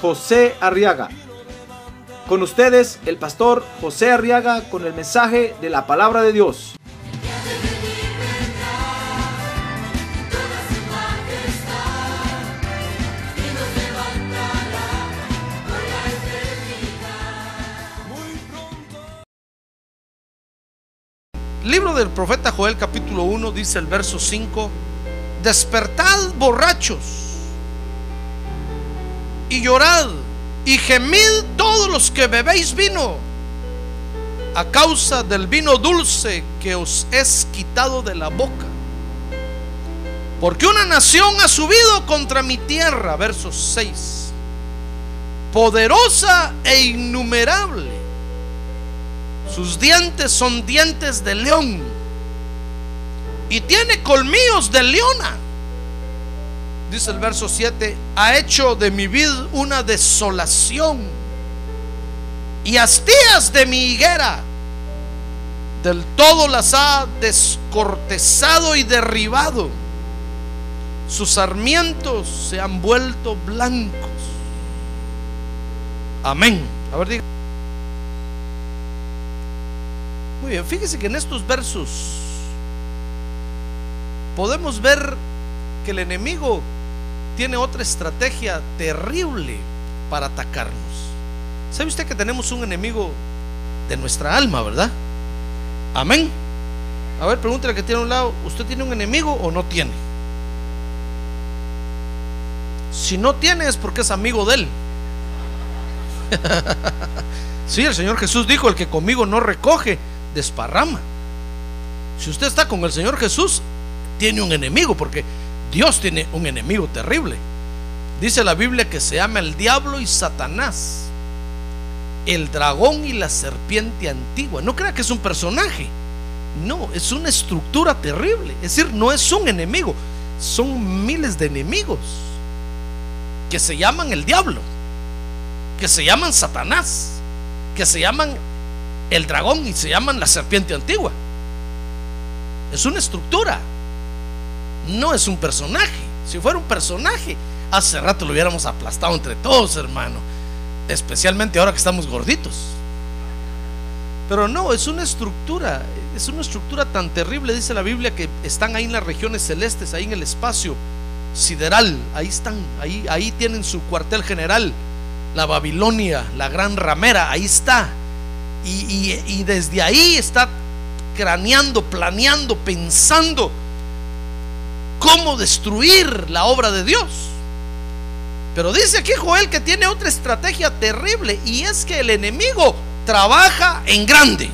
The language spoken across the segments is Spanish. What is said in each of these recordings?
José Arriaga. Con ustedes, el pastor José Arriaga con el mensaje de la palabra de Dios. Libro del profeta Joel capítulo 1 dice el verso 5, despertad borrachos y llorad y gemid todos los que bebéis vino a causa del vino dulce que os es quitado de la boca. Porque una nación ha subido contra mi tierra, verso 6, poderosa e innumerable. Sus dientes son dientes de león y tiene colmillos de leona. Dice el verso 7, ha hecho de mi vid una desolación y astías de mi higuera. Del todo las ha descortezado y derribado. Sus sarmientos se han vuelto blancos. Amén. A ver, diga. Muy bien, fíjese que en estos versos podemos ver que el enemigo tiene otra estrategia terrible para atacarnos. ¿Sabe usted que tenemos un enemigo de nuestra alma, verdad? Amén. A ver, pregúntale que tiene a un lado, ¿usted tiene un enemigo o no tiene? Si no tiene es porque es amigo de él. sí, el Señor Jesús dijo, el que conmigo no recoge, desparrama. Si usted está con el Señor Jesús, tiene un enemigo, porque Dios tiene un enemigo terrible. Dice la Biblia que se llama el diablo y Satanás, el dragón y la serpiente antigua. No crea que es un personaje, no, es una estructura terrible. Es decir, no es un enemigo, son miles de enemigos que se llaman el diablo, que se llaman Satanás, que se llaman el dragón y se llaman la serpiente antigua. Es una estructura no es un personaje. Si fuera un personaje, hace rato lo hubiéramos aplastado entre todos, hermano. Especialmente ahora que estamos gorditos. Pero no, es una estructura, es una estructura tan terrible, dice la Biblia, que están ahí en las regiones celestes, ahí en el espacio sideral, ahí están, ahí, ahí tienen su cuartel general, la Babilonia, la gran ramera, ahí está. Y, y desde ahí está craneando, planeando, pensando cómo destruir la obra de Dios. Pero dice aquí Joel que tiene otra estrategia terrible y es que el enemigo trabaja en grande.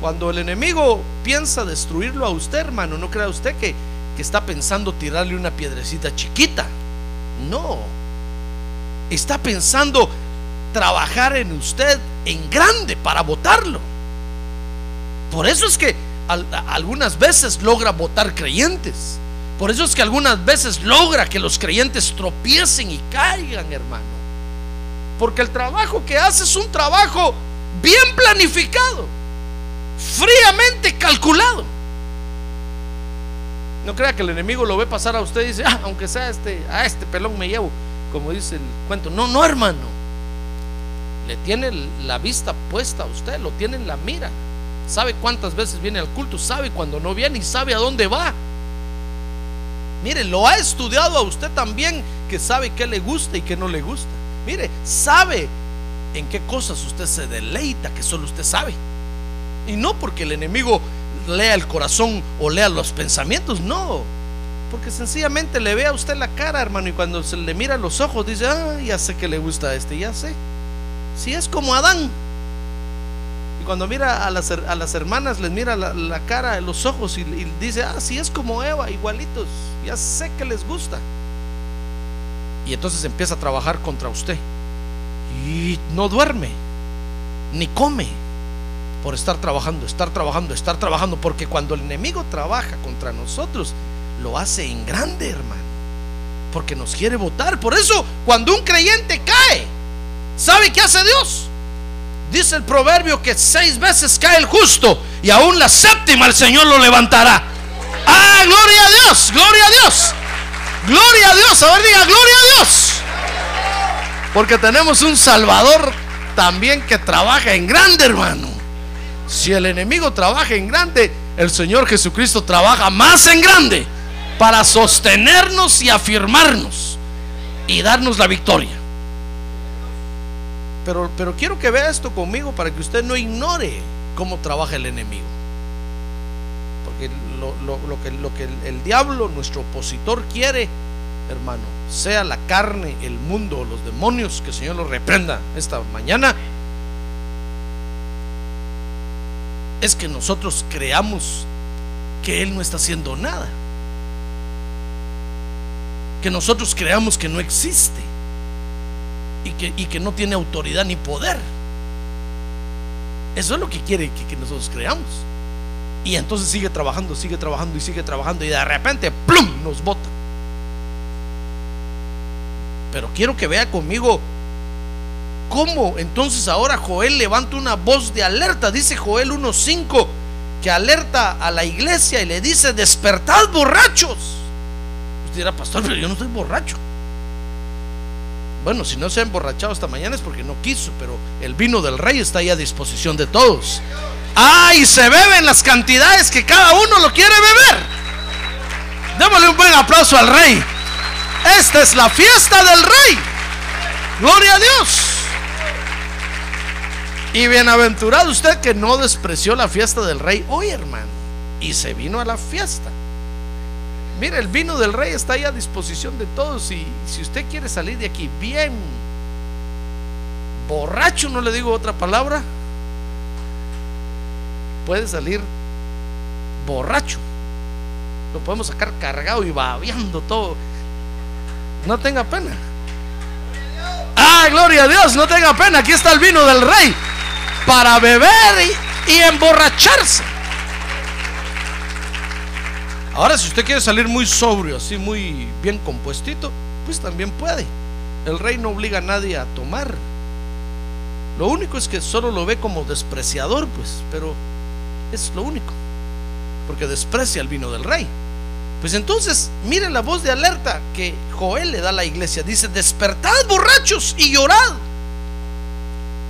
Cuando el enemigo piensa destruirlo a usted, hermano, no crea usted que, que está pensando tirarle una piedrecita chiquita. No. Está pensando trabajar en usted en grande para votarlo. Por eso es que algunas veces logra votar creyentes. Por eso es que algunas veces logra que los creyentes tropiecen y caigan, hermano. Porque el trabajo que hace es un trabajo bien planificado, fríamente calculado. No crea que el enemigo lo ve pasar a usted y dice, ah, aunque sea este, a este pelón me llevo, como dice el cuento. No, no, hermano. Le tiene la vista puesta a usted, lo tiene en la mira sabe cuántas veces viene al culto, sabe cuando no viene y sabe a dónde va. Mire, lo ha estudiado a usted también que sabe qué le gusta y qué no le gusta. Mire, sabe en qué cosas usted se deleita que solo usted sabe. Y no porque el enemigo lea el corazón o lea los pensamientos, no. Porque sencillamente le ve a usted la cara, hermano, y cuando se le mira los ojos dice, ah, ya sé que le gusta a este, ya sé. Si es como Adán, cuando mira a las, hermanas, les mira la, cara, los ojos y, dice, ah, si es como Eva, igualitos, ya sé que les gusta. Y entonces empieza a trabajar contra usted. Y no duerme, ni come por estar trabajando, estar trabajando, estar trabajando. Porque cuando el enemigo trabaja contra nosotros, lo hace en grande, hermano. Porque nos quiere votar. Por eso, cuando un creyente cae, ¿sabe qué hace Dios? Dice el proverbio que seis veces cae el justo y aún la séptima el Señor lo levantará. Ah, gloria a Dios, gloria a Dios. Gloria a Dios, a ver, diga, gloria a Dios. Porque tenemos un Salvador también que trabaja en grande, hermano. Si el enemigo trabaja en grande, el Señor Jesucristo trabaja más en grande para sostenernos y afirmarnos y darnos la victoria. Pero, quiero que vea esto conmigo para que usted no ignore cómo trabaja el enemigo. Porque lo, que, el diablo, nuestro opositor, quiere, hermano, sea la carne, el mundo o los demonios, que el Señor los reprenda esta mañana, es que nosotros creamos que Él no está haciendo nada. Que nosotros creamos que no existe y que, y que no tiene autoridad ni poder. Eso es lo que quiere que, nosotros creamos. Y entonces sigue trabajando, sigue trabajando y sigue trabajando y de repente, ¡plum!, nos bota. Pero quiero que vea conmigo cómo entonces ahora Joel levanta una voz de alerta. Dice Joel 1.5 que alerta a la iglesia y le dice, despertad borrachos. Usted dirá, pastor, pero yo no estoy borracho. Bueno, si no se ha emborrachado esta mañana es porque no quiso, pero el vino del rey está ahí a disposición de todos. Ah, y se beben las cantidades que cada uno lo quiere beber. Démosle un buen aplauso al rey. Esta es la fiesta del rey. Gloria a Dios. Y bienaventurado usted que no despreció la fiesta del rey hoy, hermano. Y se vino a la fiesta. Mire, el vino del rey está ahí a disposición de todos. Y si usted quiere salir de aquí bien borracho, no le digo otra palabra, puede salir borracho. Lo podemos sacar cargado y babeando todo. No tenga pena. Ah, gloria a Dios, no tenga pena. Aquí está el vino del rey para beber y, y emborracharse. Ahora, si usted quiere salir muy sobrio, así muy bien compuestito, pues también puede. El rey no obliga a nadie a tomar. Lo único es que solo lo ve como despreciador, pues, pero es lo único. Porque desprecia el vino del rey. Pues entonces, mire la voz de alerta que Joel le da a la iglesia. Dice, despertad borrachos y llorad.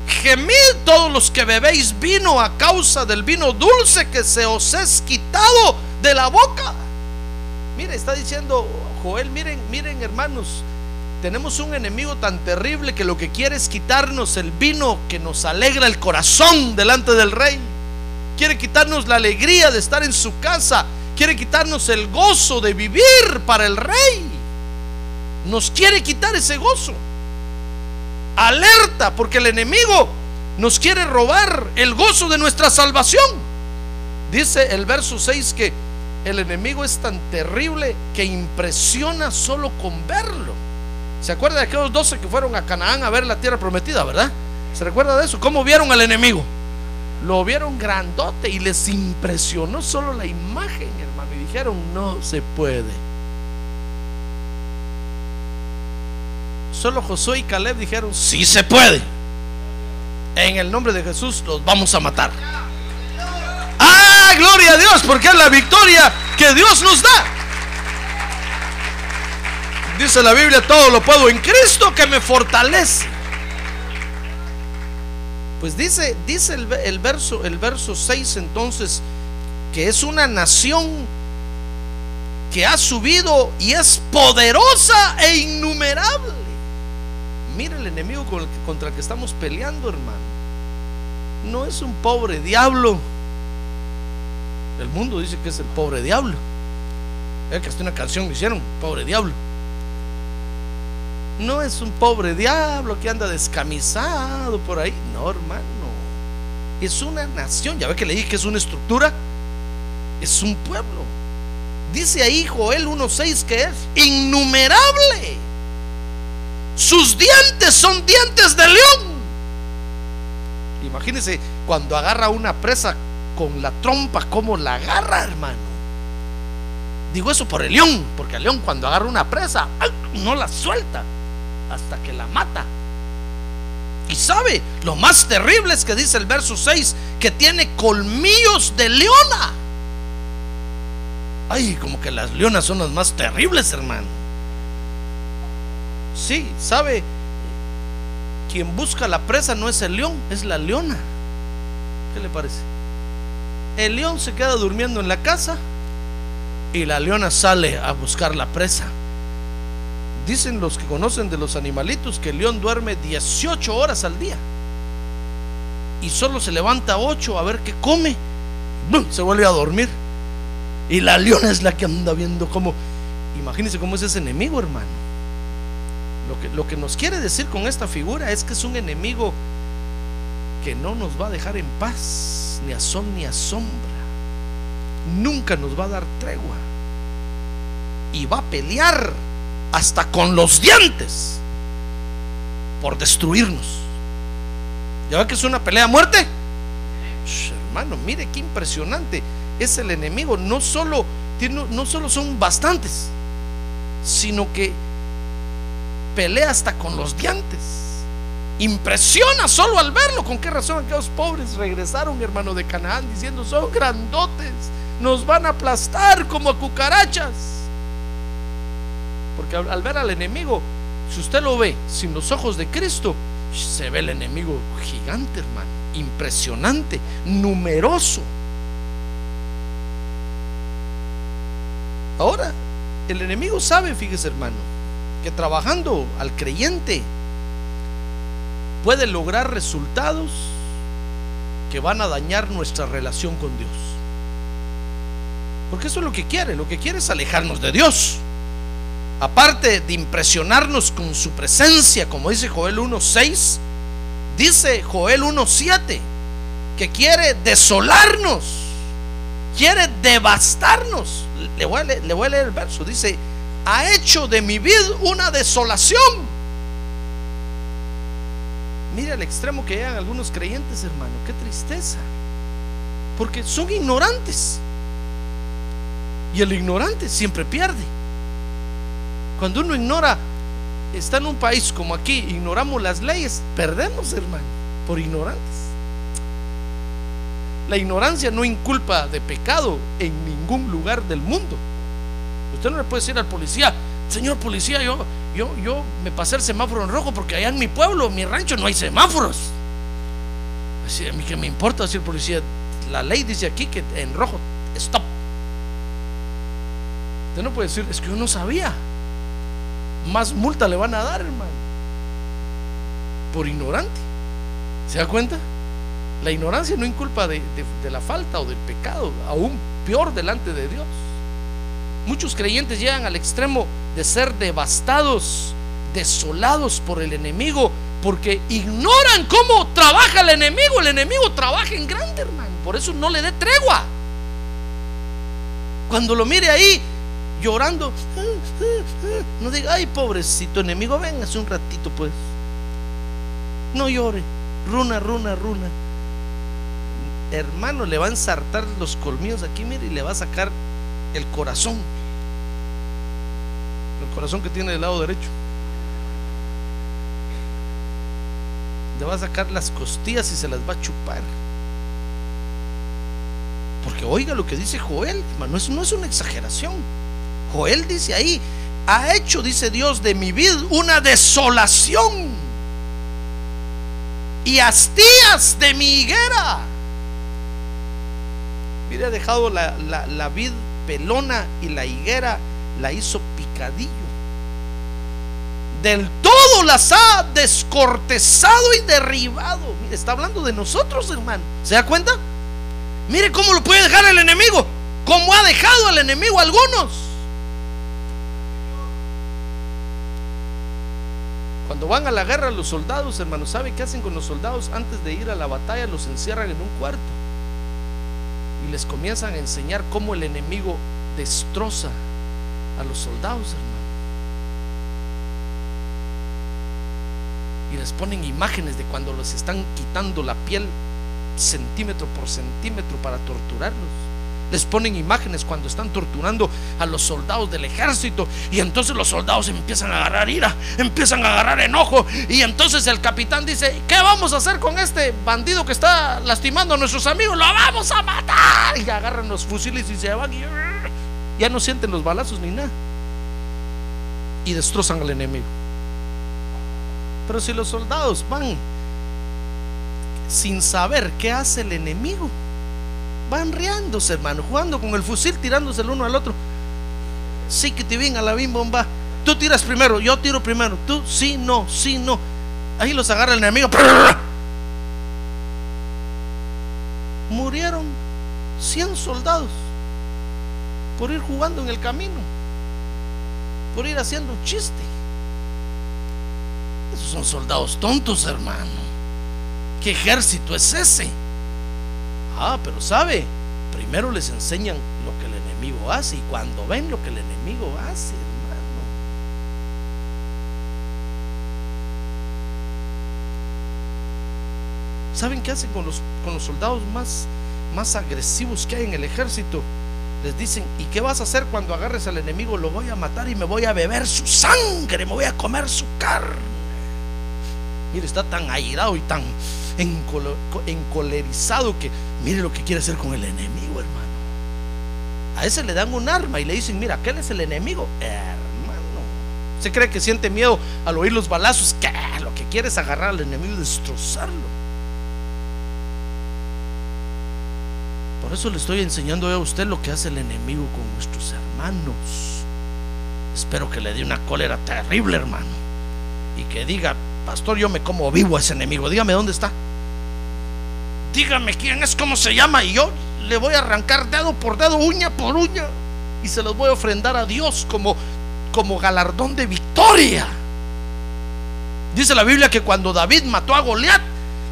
Gemid todos los que bebéis vino a causa del vino dulce que se os es quitado de la boca. Mire, está diciendo Joel, miren, miren hermanos, tenemos un enemigo tan terrible que lo que quiere es quitarnos el vino que nos alegra el corazón delante del rey. Quiere quitarnos la alegría de estar en su casa. Quiere quitarnos el gozo de vivir para el rey. Nos quiere quitar ese gozo. Alerta, porque el enemigo nos quiere robar el gozo de nuestra salvación. Dice el verso 6 que el enemigo es tan terrible que impresiona solo con verlo. ¿Se acuerda de aquellos 12 que fueron a Canaán a ver la tierra prometida, verdad? ¿Se recuerda de eso? ¿Cómo vieron al enemigo? Lo vieron grandote y les impresionó solo la imagen, hermano. Y dijeron, no se puede. Solo Josué y Caleb dijeron, sí se puede. En el nombre de Jesús los vamos a matar. Ah, gloria a Dios, porque es la victoria que Dios nos da. Dice la Biblia, todo lo puedo en Cristo que me fortalece. Pues dice, dice el, verso, el verso 6 entonces, que es una nación que ha subido y es poderosa e innumerable. Mira el enemigo contra el que estamos peleando, hermano. No es un pobre diablo. El mundo dice que es el pobre diablo. Es que hasta una canción me hicieron, pobre diablo. No es un pobre diablo que anda descamisado por ahí. No, hermano. Es una nación. Ya ve que le dije que es una estructura. Es un pueblo. Dice ahí Joel 1.6 que es innumerable. Sus dientes son dientes de león. Imagínense cuando agarra una presa con la trompa, como la agarra, hermano. Digo eso por el león, porque el león cuando agarra una presa, no la suelta hasta que la mata. Y sabe, lo más terrible es que dice el verso 6, que tiene colmillos de leona. Ay, como que las leonas son las más terribles, hermano. Sí, sabe, quien busca la presa no es el león, es la leona. ¿Qué le parece? El león se queda durmiendo en la casa y la leona sale a buscar la presa. Dicen los que conocen de los animalitos que el león duerme 18 horas al día y solo se levanta 8 a ver qué come. Se vuelve a dormir. Y la leona es la que anda viendo cómo. Imagínense cómo es ese enemigo, hermano. Lo que, lo que nos quiere decir con esta figura es que es un enemigo que no nos va a dejar en paz, ni a sol ni a sombra. Nunca nos va a dar tregua. Y va a pelear hasta con los dientes por destruirnos. ¿Ya ve que es una pelea a muerte? hermano, mire qué impresionante es el enemigo. No solo, no solo son bastantes, sino que pelea hasta con los dientes. Impresiona solo al verlo. ¿Con qué razón aquellos pobres regresaron, hermano de Canaán, diciendo, son grandotes, nos van a aplastar como a cucarachas? Porque al, ver al enemigo, si usted lo ve sin los ojos de Cristo, se ve el enemigo gigante, hermano, impresionante, numeroso. Ahora, el enemigo sabe, fíjese hermano, que trabajando al creyente puede lograr resultados que van a dañar nuestra relación con Dios. Porque eso es lo que quiere, lo que quiere es alejarnos de Dios aparte de impresionarnos con su presencia, como dice Joel 1.6, dice Joel 1.7, que quiere desolarnos, quiere devastarnos. Le voy, a leer, le voy a leer el verso, dice, ha hecho de mi vida una desolación. Mira el extremo que llegan algunos creyentes, hermano, qué tristeza. Porque son ignorantes. Y el ignorante siempre pierde. Cuando uno ignora, está en un país como aquí, ignoramos las leyes, perdemos, hermano, por ignorantes. La ignorancia no inculpa de pecado en ningún lugar del mundo. Usted no le puede decir al policía, señor policía, yo, yo, yo me pasé el semáforo en rojo porque allá en mi pueblo, en mi rancho, no hay semáforos. Así, a mí que me importa decir policía, la ley dice aquí que en rojo, stop. Usted no puede decir, es que yo no sabía más multa le van a dar, hermano. Por ignorante. ¿Se da cuenta? La ignorancia no de, de, la falta o del pecado, aún peor delante de Dios. Muchos creyentes llegan al extremo de ser devastados, desolados por el enemigo, porque ignoran cómo trabaja el enemigo. El enemigo trabaja en grande, hermano. Por eso no le dé tregua. Cuando lo mire ahí, llorando. No diga, ay, pobrecito enemigo, ven hace un ratito, pues. No llore, runa, runa, runa. Hermano, le va a ensartar los colmillos aquí, mire, y le va a sacar el corazón. Corazón que tiene del lado derecho. Le va a sacar las costillas y se las va a chupar. Porque oiga lo que dice Joel, no es una exageración. Joel dice ahí, ha hecho, dice Dios, de mi vida una desolación y hastías de mi higuera. Mire, ha dejado la, la vid pelona y la higuera la hizo picadillo. Del todo las ha descortezado y derribado. Mire, está hablando de nosotros, hermano. ¿Se da cuenta? Mire cómo lo puede dejar el enemigo. Cómo ha dejado al enemigo algunos. Cuando van a la guerra los soldados, hermanos, ¿sabe qué hacen con los soldados? Antes de ir a la batalla los encierran en un cuarto y les comienzan a enseñar cómo el enemigo destroza a los soldados, hermano. Y les ponen imágenes de cuando les están quitando la piel centímetro por centímetro para torturarlos. Les ponen imágenes cuando están torturando a los soldados del ejército y entonces los soldados empiezan a agarrar ira, empiezan a agarrar enojo y entonces el capitán dice, ¿qué vamos a hacer con este bandido que está lastimando a nuestros amigos? Lo vamos a matar. Y agarran los fusiles y se van y ya no sienten los balazos ni nada. Y destrozan al enemigo. Pero si los soldados van sin saber qué hace el enemigo, van riéndose, hermano, jugando con el fusil, tirándose el uno al otro. Sí que te viene a la bim bomba. Tú tiras primero, yo tiro primero. Tú, sí, no, sí, no. Ahí los agarra el enemigo. Murieron 100 soldados por ir jugando en el camino, por ir haciendo chiste. Esos son soldados tontos, hermano. ¿Qué ejército es ese? Ah, pero sabe, primero les enseñan lo que el enemigo hace y cuando ven lo que el enemigo hace, hermano. ¿Saben qué hacen con los, con los soldados más, más agresivos que hay en el ejército? Les dicen, ¿y qué vas a hacer cuando agarres al enemigo? Lo voy a matar y me voy a beber su sangre, me voy a comer su carne. Mire, está tan airado y tan encolerizado que mire lo que quiere hacer con el enemigo, hermano. A ese le dan un arma y le dicen, mira, aquel es el enemigo, hermano. Se cree que siente miedo al oír los balazos, que lo que quiere es agarrar al enemigo y destrozarlo. Por eso le estoy enseñando a usted lo que hace el enemigo con nuestros hermanos. Espero que le dé una cólera terrible, hermano. Y que diga, pastor, yo me como vivo a ese enemigo. Dígame dónde está dígame quién es, cómo se llama, y yo le voy a arrancar dedo por dedo, uña por uña, y se los voy a ofrendar a Dios como, como galardón de victoria. Dice la Biblia que cuando David mató a Goliat,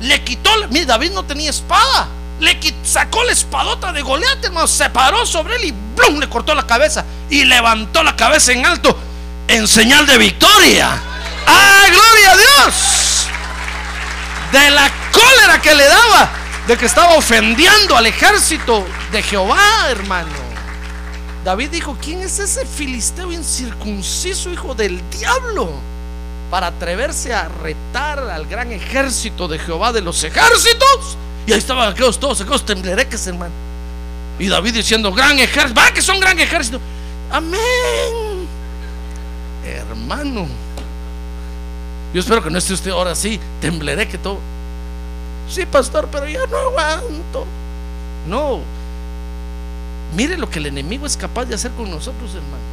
le quitó, mire, David no tenía espada, le sacó la espadota de Goliat, hermano, se paró sobre él y ¡blum! le cortó la cabeza y levantó la cabeza en alto en señal de victoria. ¡Ah, gloria a Dios! De la cólera que le daba, de que estaba ofendiendo al ejército de Jehová, hermano. David dijo, ¿quién es ese filisteo incircunciso, hijo del diablo? Para atreverse a retar al gran ejército de Jehová de los ejércitos. Y ahí estaban aquellos todos, aquellos temblereques, hermano. Y David diciendo, gran ejército, va que son gran ejército. Amén. Hermano. Yo espero que no esté usted ahora sí, temblereque todo. Sí, pastor, pero yo no aguanto. No. Mire lo que el enemigo es capaz de hacer con nosotros, hermano.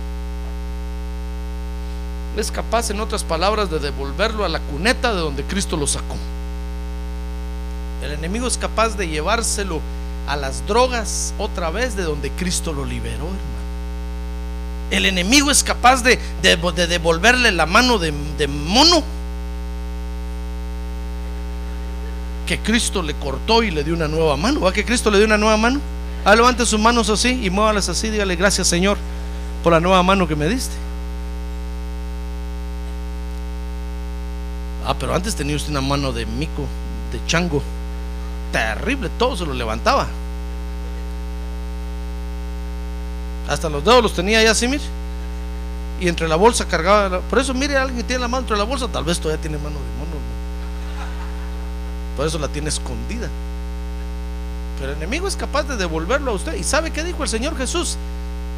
Es capaz, en otras palabras, de devolverlo a la cuneta de donde Cristo lo sacó. El enemigo es capaz de llevárselo a las drogas otra vez de donde Cristo lo liberó, hermano. El enemigo es capaz de, devolverle la mano de mono que Cristo le cortó y le dio una nueva mano. ¿Va que Cristo le dio una nueva mano? Ah, levante sus manos así y muévalas así. Dígale gracias, Señor, por la nueva mano que me diste. Ah, pero antes tenía usted una mano de mico, de chango. Terrible, todo se lo levantaba. Hasta los dedos los tenía ya así, mire. Y entre la bolsa cargaba. Por eso, mire, alguien que tiene la mano entre la bolsa, tal vez todavía tiene mano de mono. Por eso la tiene escondida. Pero el enemigo es capaz de devolverlo a usted. ¿Y sabe qué dijo el Señor Jesús?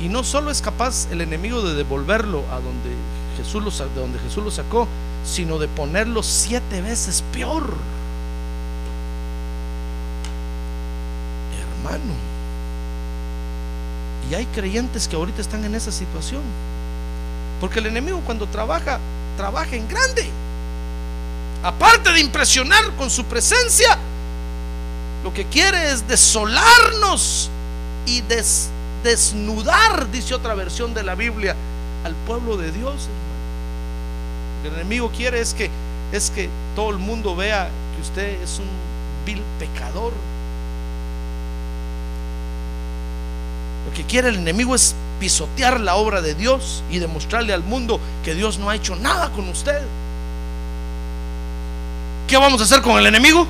Y no solo es capaz el enemigo de devolverlo a donde Jesús lo, de donde Jesús lo sacó, sino de ponerlo siete veces peor. Hermano. Y hay creyentes que ahorita están en esa situación. Porque el enemigo cuando trabaja, trabaja en grande aparte de impresionar con su presencia, lo que quiere es desolarnos y desnudar, dice otra versión de la Biblia, al pueblo de Dios, hermano. Lo que el enemigo quiere es que, es que todo el mundo vea que usted es un vil pecador. Lo que quiere el enemigo es pisotear la obra de Dios y demostrarle al mundo que Dios no ha hecho nada con usted. ¿Qué vamos a hacer con el enemigo?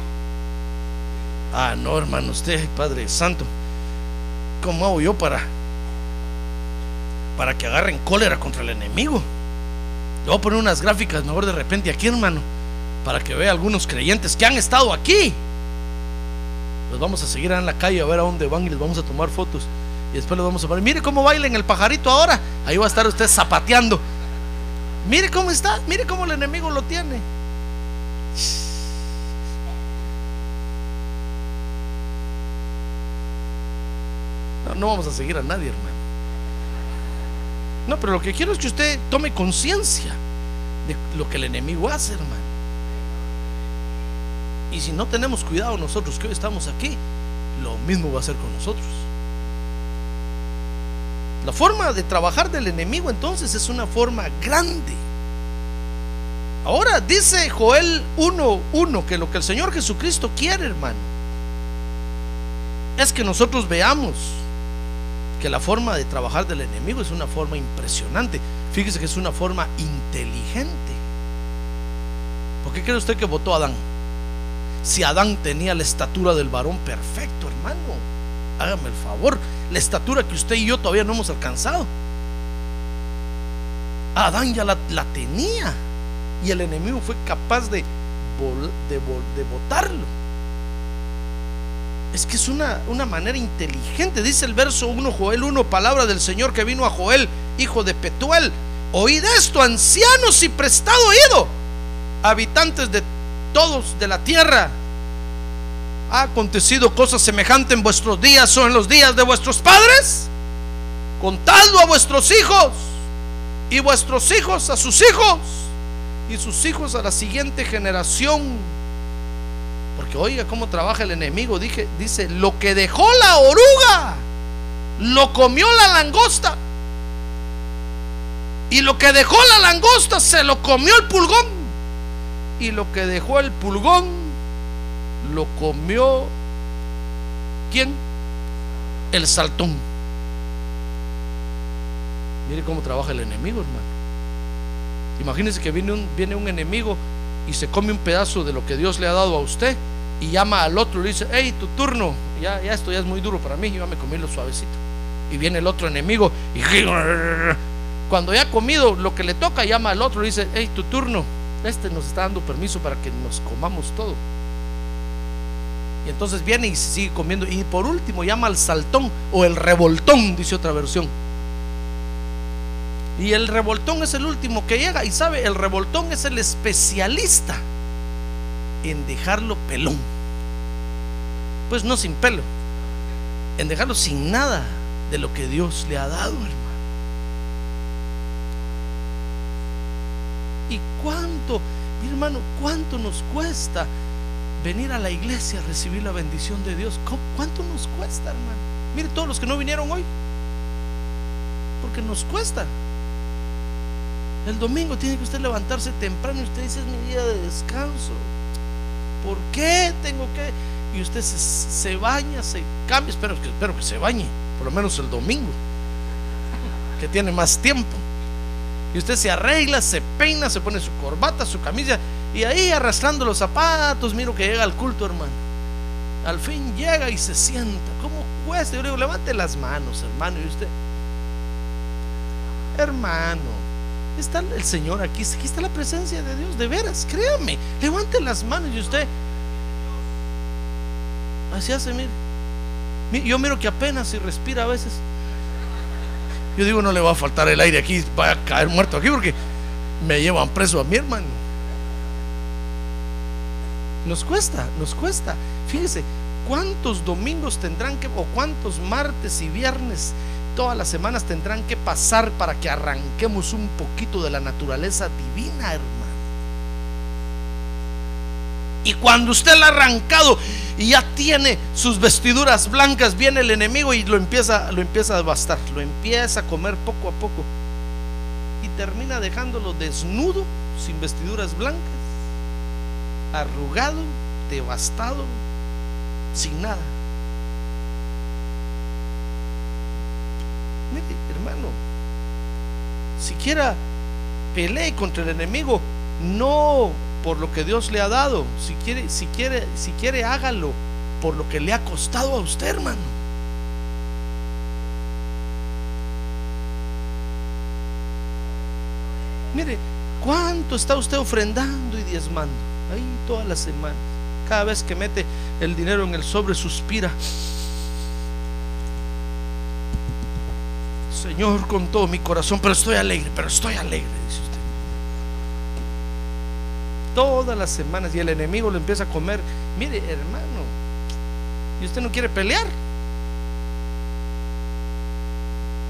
Ah, no, hermano, usted, Padre Santo, ¿cómo hago yo para para que agarren cólera contra el enemigo? Le voy a poner unas gráficas mejor de repente aquí, hermano, para que vea algunos creyentes que han estado aquí. Los vamos a seguir en la calle a ver a dónde van y les vamos a tomar fotos. Y después les vamos a poner, mire cómo bailen el pajarito ahora. Ahí va a estar usted zapateando. Mire cómo está, mire cómo el enemigo lo tiene. No, vamos a seguir a nadie, hermano. No, pero lo que quiero es que usted tome conciencia de lo que el enemigo hace, hermano. Y si no tenemos cuidado nosotros que hoy estamos aquí, lo mismo va a hacer con nosotros. La forma de trabajar del enemigo entonces es una forma grande. Ahora dice Joel 1.1 que lo que el Señor Jesucristo quiere, hermano, es que nosotros veamos que la forma de trabajar del enemigo es una forma impresionante. Fíjese que es una forma inteligente. ¿Por qué cree usted que votó Adán? Si Adán tenía la estatura del varón perfecto, hermano, hágame el favor, la estatura que usted y yo todavía no hemos alcanzado. Adán ya la, la tenía y el enemigo fue capaz de, de, de votarlo. Es que es una, una, manera inteligente. Dice el verso 1, Joel 1, palabra del Señor que vino a Joel, hijo de Petuel. Oíd esto, ancianos y prestado oído, habitantes de todos de la tierra. ¿Ha acontecido cosa semejante en vuestros días o en los días de vuestros padres? Contadlo a vuestros hijos y vuestros hijos a sus hijos y sus hijos a la siguiente generación. Porque oiga cómo trabaja el enemigo. Dije, dice, lo que dejó la oruga, lo comió la langosta. Y lo que dejó la langosta se lo comió el pulgón. Y lo que dejó el pulgón lo comió ¿quién? El saltón. Mire cómo trabaja el enemigo, hermano. Imagínese que viene un, viene un enemigo y se come un pedazo de lo que Dios le ha dado a usted y llama al otro y le dice, hey, tu turno, ya, ya esto ya es muy duro para mí, yo me comí lo suavecito. Y viene el otro enemigo y cuando ya ha comido lo que le toca, llama al otro y dice, hey, tu turno, este nos está dando permiso para que nos comamos todo. Y entonces viene y sigue comiendo. Y por último llama al saltón o el revoltón, dice otra versión. Y el revoltón es el último que llega. Y sabe, el revoltón es el especialista en dejarlo pelón. Pues no sin pelo. En dejarlo sin nada de lo que Dios le ha dado, hermano. ¿Y cuánto, mi hermano, cuánto nos cuesta venir a la iglesia a recibir la bendición de Dios? ¿Cuánto nos cuesta, hermano? Mire, todos los que no vinieron hoy. Porque nos cuesta. El domingo tiene que usted levantarse temprano y usted dice es mi día de descanso. ¿Por qué tengo que? Y usted se, se baña, se cambia, espero que, espero que se bañe, por lo menos el domingo, que tiene más tiempo. Y usted se arregla, se peina, se pone su corbata, su camisa, y ahí arrastrando los zapatos, miro que llega al culto, hermano. Al fin llega y se sienta. ¿Cómo cuesta? Yo le digo, levante las manos, hermano. Y usted, hermano, está el Señor aquí, aquí está la presencia de Dios, de veras, créame, levante las manos y usted, así hace, mire. Yo miro que apenas si respira a veces. Yo digo, no le va a faltar el aire aquí, va a caer muerto aquí porque me llevan preso a mi hermano. Nos cuesta, nos cuesta. Fíjese, ¿cuántos domingos tendrán que, o cuántos martes y viernes todas las semanas tendrán que pasar para que arranquemos un poquito de la naturaleza divina, hermano. Y cuando usted la ha arrancado y ya tiene sus vestiduras blancas, viene el enemigo y lo empieza, lo empieza a bastar, lo empieza a comer poco a poco. Y termina dejándolo desnudo, sin vestiduras blancas, arrugado, devastado, sin nada. Mire, hermano, siquiera pelee contra el enemigo, no por lo que Dios le ha dado. Si quiere, si quiere, si quiere, hágalo por lo que le ha costado a usted, hermano. Mire, ¿cuánto está usted ofrendando y diezmando? Ahí todas las semanas. Cada vez que mete el dinero en el sobre, suspira. Señor, con todo mi corazón, pero estoy alegre, pero estoy alegre, dice usted. Todas las semanas y el enemigo le empieza a comer. Mire, hermano, y usted no quiere pelear.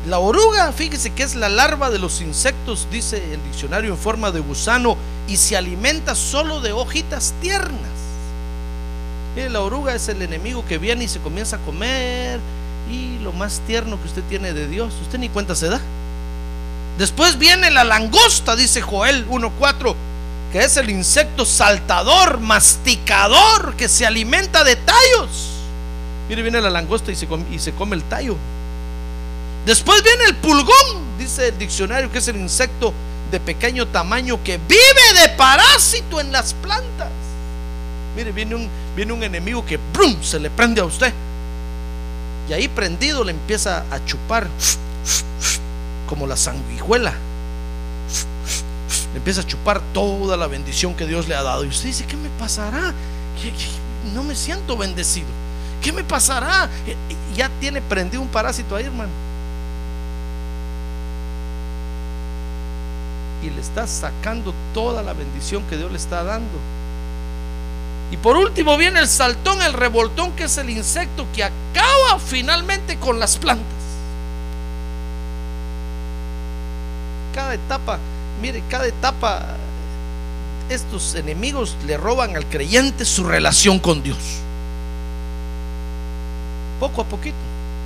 La oruga, fíjese que es la larva de los insectos, dice el diccionario en forma de gusano, y se alimenta solo de hojitas tiernas. Mire, la oruga es el enemigo que viene y se comienza a comer y lo más tierno que usted tiene de Dios, usted ni cuenta se da. Después viene la langosta, dice Joel 1.4, que es el insecto saltador, masticador, que se alimenta de tallos. Mire, viene la langosta y se come, el tallo. Después viene el pulgón, dice el diccionario, que es el insecto de pequeño tamaño que vive de parásito en las plantas. Mire, viene un, viene un enemigo que ¡brum! se le prende a usted. Y ahí prendido le empieza a chupar como la sanguijuela. Le empieza a chupar toda la bendición que Dios le ha dado. Y usted dice, ¿qué me pasará? No me siento bendecido. ¿Qué me pasará? Ya tiene prendido un parásito ahí, hermano. Y le está sacando toda la bendición que Dios le está dando. Y por último viene el saltón, el revoltón, que es el insecto que acaba finalmente con las plantas. Cada etapa, mire, cada etapa, estos enemigos le roban al creyente su relación con Dios. Poco a poquito.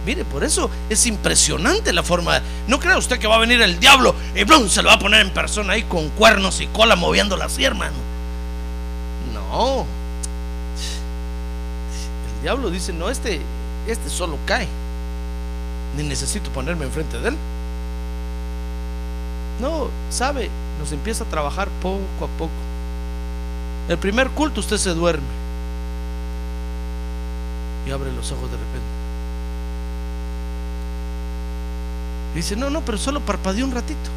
Mire, por eso es impresionante la forma. No crea usted que va a venir el diablo y blum, se lo va a poner en persona ahí con cuernos y cola moviéndola así, hermano. No, diablo dice, no, este, este solo cae. Ni necesito ponerme enfrente de él. No, sabe, nos empieza a trabajar poco a poco. El primer culto usted se duerme y abre los ojos de repente. dice, no, no, pero solo parpadeó un ratito.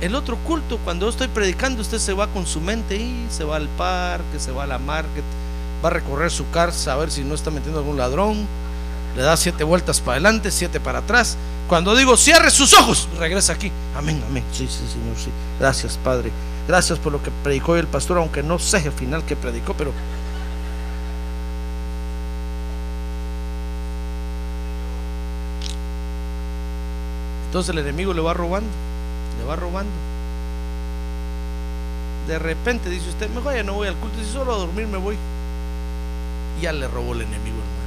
El otro culto, cuando yo estoy predicando, usted se va con su mente y se va al parque, se va a la market, va a recorrer su casa a ver si no está metiendo algún ladrón, le da siete vueltas para adelante, siete para atrás. Cuando digo cierre sus ojos, regresa aquí. Amén, amén. Sí, sí, Señor, sí. Gracias, Padre. Gracias por lo que predicó el pastor, aunque no sé el final que predicó, pero Entonces el enemigo le va robando va robando. De repente dice usted, mejor ya no voy al culto, si solo a dormir me voy. ya le robó el enemigo, hermano.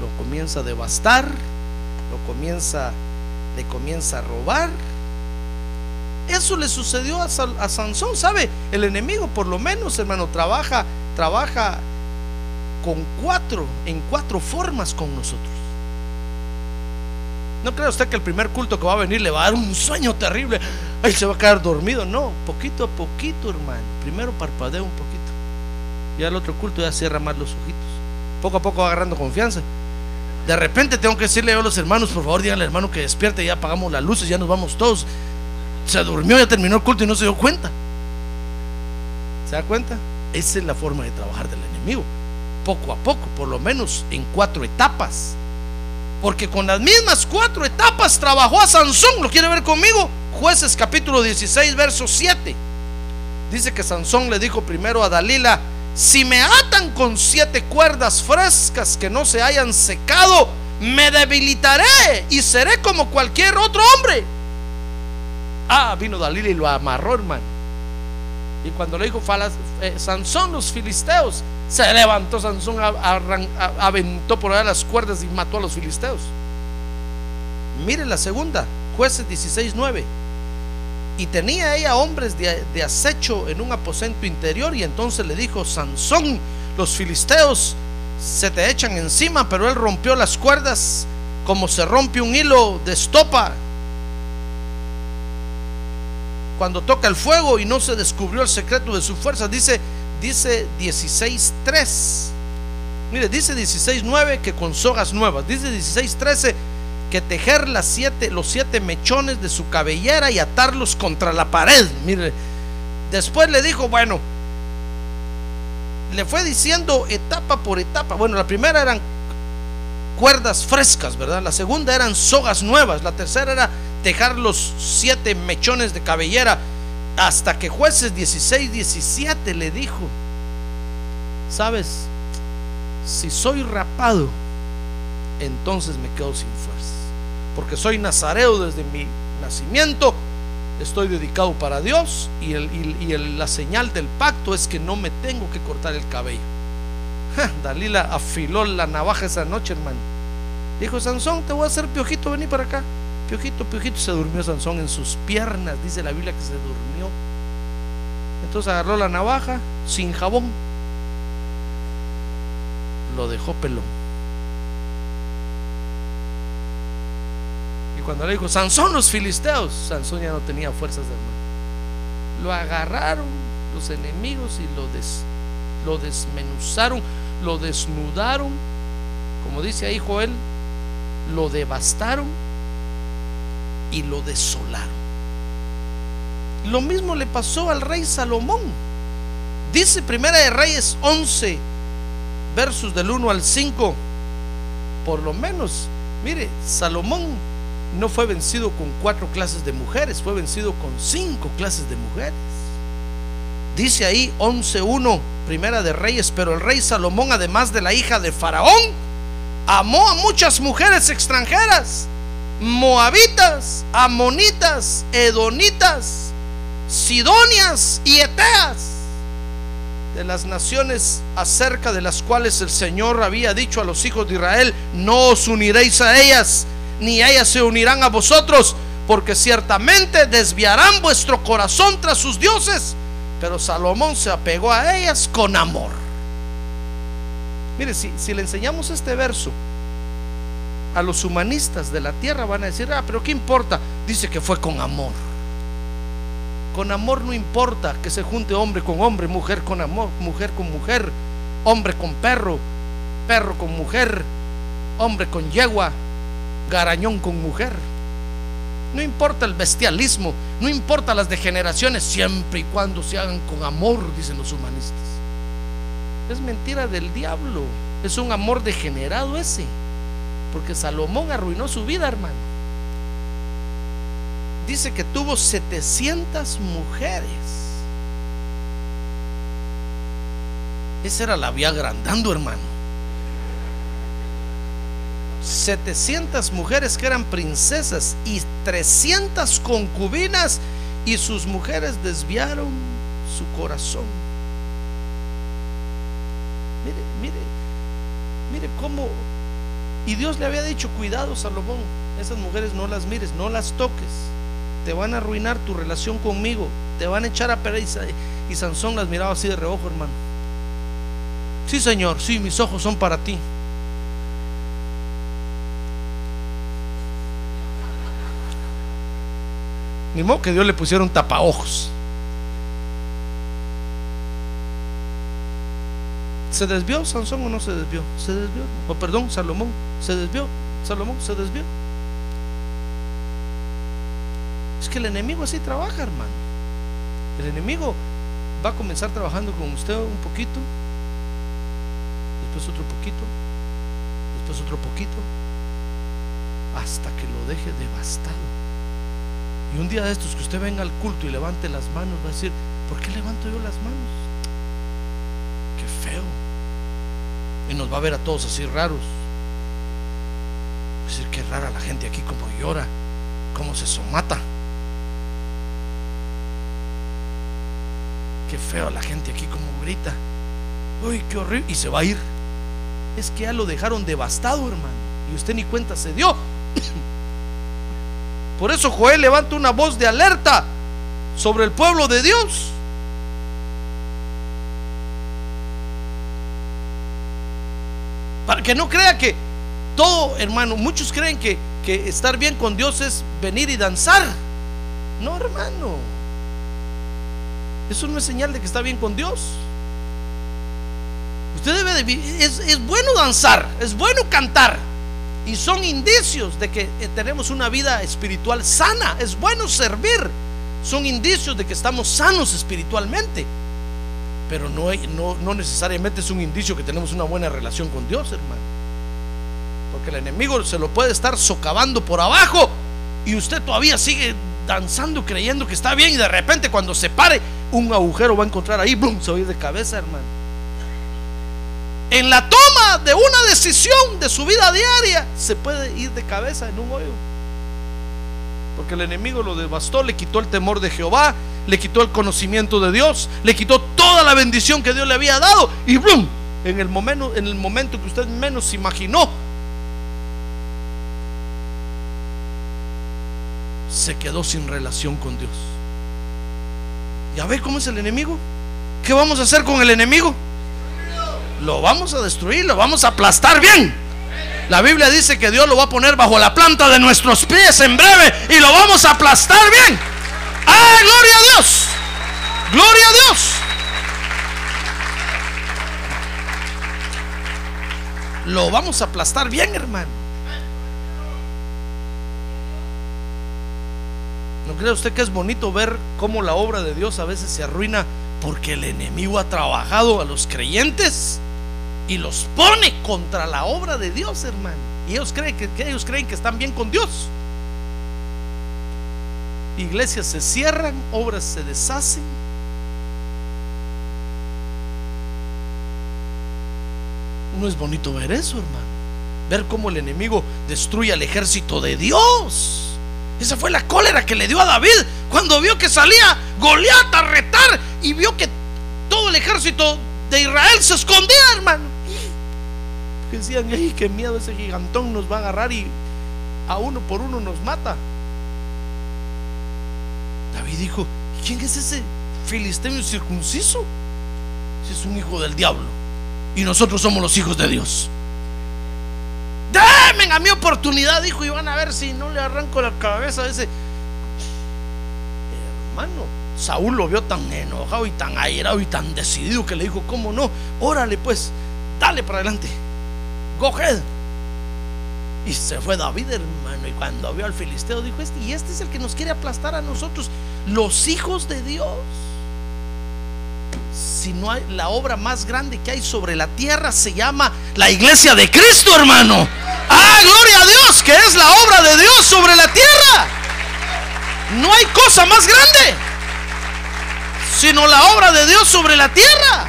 Lo comienza a devastar, lo comienza, le comienza a robar. Eso le sucedió a, a Sansón, ¿sabe? El enemigo por lo menos, hermano, trabaja, trabaja con cuatro, en cuatro formas con nosotros. No cree usted que el primer culto que va a venir le va a dar un sueño terrible. Ahí se va a quedar dormido. No, poquito a poquito, hermano. Primero parpadea un poquito. Y al otro culto ya cierra más los ojitos. Poco a poco va agarrando confianza. De repente tengo que decirle a los hermanos, por favor, díganle al hermano que despierte, ya apagamos las luces, ya nos vamos todos. Se durmió, ya terminó el culto y no se dio cuenta. ¿Se da cuenta? Esa es la forma de trabajar del enemigo. Poco a poco, por lo menos en cuatro etapas. Porque con las mismas cuatro etapas trabajó a Sansón. ¿Lo quiere ver conmigo? Jueces capítulo 16, verso 7. Dice que Sansón le dijo primero a Dalila, si me atan con siete cuerdas frescas que no se hayan secado, me debilitaré y seré como cualquier otro hombre. Ah, vino Dalila y lo amarró, hermano. Y cuando le dijo eh, Sansón, los filisteos, se levantó Sansón, aventó por allá las cuerdas y mató a los filisteos. Mire la segunda, jueces 16, 9. Y tenía ella hombres de, de, acecho en un aposento interior y entonces le dijo, Sansón, los filisteos se te echan encima, pero él rompió las cuerdas como se rompe un hilo de estopa. cuando toca el fuego y no se descubrió el secreto de su fuerza. Dice, dice 16.3. Mire, dice 16.9 que con sogas nuevas. Dice 16.13 que tejer las siete, los siete mechones de su cabellera y atarlos contra la pared. Mire, después le dijo, bueno, le fue diciendo etapa por etapa. Bueno, la primera eran cuerdas frescas, ¿verdad? La segunda eran sogas nuevas. La tercera era tejar los siete mechones de cabellera. Hasta que jueces 16, 17 le dijo, ¿sabes? Si soy rapado, entonces me quedo sin fuerza. Porque soy nazareo desde mi nacimiento estoy dedicado para Dios y, el, la señal del pacto es que no me tengo que cortar el cabello. Dalila afiló la navaja esa noche, hermano. Dijo, Sansón, te voy a hacer piojito, vení para acá. Piojito, piojito, se durmió Sansón en sus piernas, dice la Biblia que se durmió. Entonces agarró la navaja sin jabón, lo dejó pelón. cuando le dijo, Sansón los filisteos, Sansón ya no tenía fuerzas de hermano. Lo agarraron los enemigos y lo, des, lo desmenuzaron, lo desnudaron, como dice ahí Joel, lo devastaron y lo desolaron. Lo mismo le pasó al rey Salomón. Dice Primera de Reyes 11, versos del 1 al 5, por lo menos, mire, Salomón no fue vencido con cuatro clases de mujeres, fue vencido con cinco clases de mujeres. Dice ahí 11.1, primera de reyes, pero el rey Salomón, además de la hija de Faraón, amó a muchas mujeres extranjeras, moabitas, amonitas, edonitas, sidonias y eteas, de las naciones acerca de las cuales el Señor había dicho a los hijos de Israel, no os uniréis a ellas ni ellas se unirán a vosotros, porque ciertamente desviarán vuestro corazón tras sus dioses. Pero Salomón se apegó a ellas con amor. Mire, si, si le enseñamos este verso a los humanistas de la tierra, van a decir, ah, pero ¿qué importa? Dice que fue con amor. Con amor no importa que se junte hombre con hombre, mujer con amor, mujer con mujer, hombre con perro, perro con mujer, hombre con yegua, garañón con mujer. No importa el bestialismo, no importa las degeneraciones, siempre y cuando se hagan con amor, dicen los humanistas. Es mentira del diablo, es un amor degenerado ese, porque Salomón arruinó su vida, hermano. Dice que tuvo 700 mujeres. Esa era la vía agrandando, hermano. 700 mujeres que eran princesas y 300 concubinas y sus mujeres desviaron su corazón. Mire, mire, mire cómo... Y Dios le había dicho, cuidado Salomón, esas mujeres no las mires, no las toques, te van a arruinar tu relación conmigo, te van a echar a perder. Y Sansón las miraba así de reojo, hermano. Sí, Señor, sí, mis ojos son para ti. Ni modo que Dios le pusiera un tapaojos. ¿Se desvió Sansón o no se desvió? Se desvió. O perdón, Salomón. Se desvió. Salomón se desvió. Es que el enemigo así trabaja, hermano. El enemigo va a comenzar trabajando con usted un poquito, después otro poquito, después otro poquito, hasta que lo deje devastado. Y un día de estos que usted venga al culto y levante las manos, va a decir, ¿por qué levanto yo las manos? Qué feo. Y nos va a ver a todos así raros. A decir, qué rara la gente aquí como llora, cómo se somata. Qué feo la gente aquí como grita. Uy, qué horrible. Y se va a ir. Es que ya lo dejaron devastado, hermano. Y usted ni cuenta se dio. Por eso Joel levanta una voz de alerta sobre el pueblo de Dios. Para que no crea que todo, hermano, muchos creen que, estar bien con Dios es venir y danzar. No, hermano. Eso no es señal de que está bien con Dios. Usted debe de es, es bueno danzar, es bueno cantar. Y son indicios de que eh, tenemos una vida espiritual sana. Es bueno servir. Son indicios de que estamos sanos espiritualmente. Pero no, no, no necesariamente es un indicio que tenemos una buena relación con Dios, hermano. Porque el enemigo se lo puede estar socavando por abajo y usted todavía sigue danzando creyendo que está bien y de repente cuando se pare un agujero va a encontrar ahí, ¡blum! se va a ir de cabeza, hermano. En la toma de una decisión de su vida diaria se puede ir de cabeza en un hoyo. Porque el enemigo lo devastó, le quitó el temor de Jehová, le quitó el conocimiento de Dios, le quitó toda la bendición que Dios le había dado y ¡blum! En el momento, en el momento que usted menos imaginó, se quedó sin relación con Dios. ¿Ya ve cómo es el enemigo? ¿Qué vamos a hacer con el enemigo? Lo vamos a destruir, lo vamos a aplastar bien. La Biblia dice que Dios lo va a poner bajo la planta de nuestros pies en breve y lo vamos a aplastar bien. ¡Ah, gloria a Dios! ¡Gloria a Dios! Lo vamos a aplastar bien, hermano. ¿No cree usted que es bonito ver cómo la obra de Dios a veces se arruina porque el enemigo ha trabajado a los creyentes y los pone contra la obra de Dios, hermano? Y ellos creen que, que ellos creen que están bien con Dios. Iglesias se cierran, obras se deshacen. No es bonito ver eso, hermano. Ver cómo el enemigo destruye al ejército de Dios. Esa fue la cólera que le dio a David cuando vio que salía Goliat a retar y vio que todo el ejército de Israel se escondía, hermano. Y decían, ¡ay, qué miedo! Ese gigantón nos va a agarrar y a uno por uno nos mata. David dijo, ¿quién es ese filisteo incircunciso? Es un hijo del diablo. Y nosotros somos los hijos de Dios. Denme a mi oportunidad, dijo, y van a ver si no le arranco la cabeza a ese. Hermano, Saúl lo vio tan enojado y tan airado y tan decidido que le dijo, ¿cómo no? Órale pues, dale para adelante. Go. Y se fue David, hermano, y cuando vio al filisteo dijo, este, y este es el que nos quiere aplastar a nosotros, los hijos de Dios. Si no hay la obra más grande que hay sobre la tierra se llama la iglesia de Cristo, hermano. Ah, gloria a Dios, que es la obra de Dios sobre la tierra. No hay cosa más grande sino la obra de Dios sobre la tierra.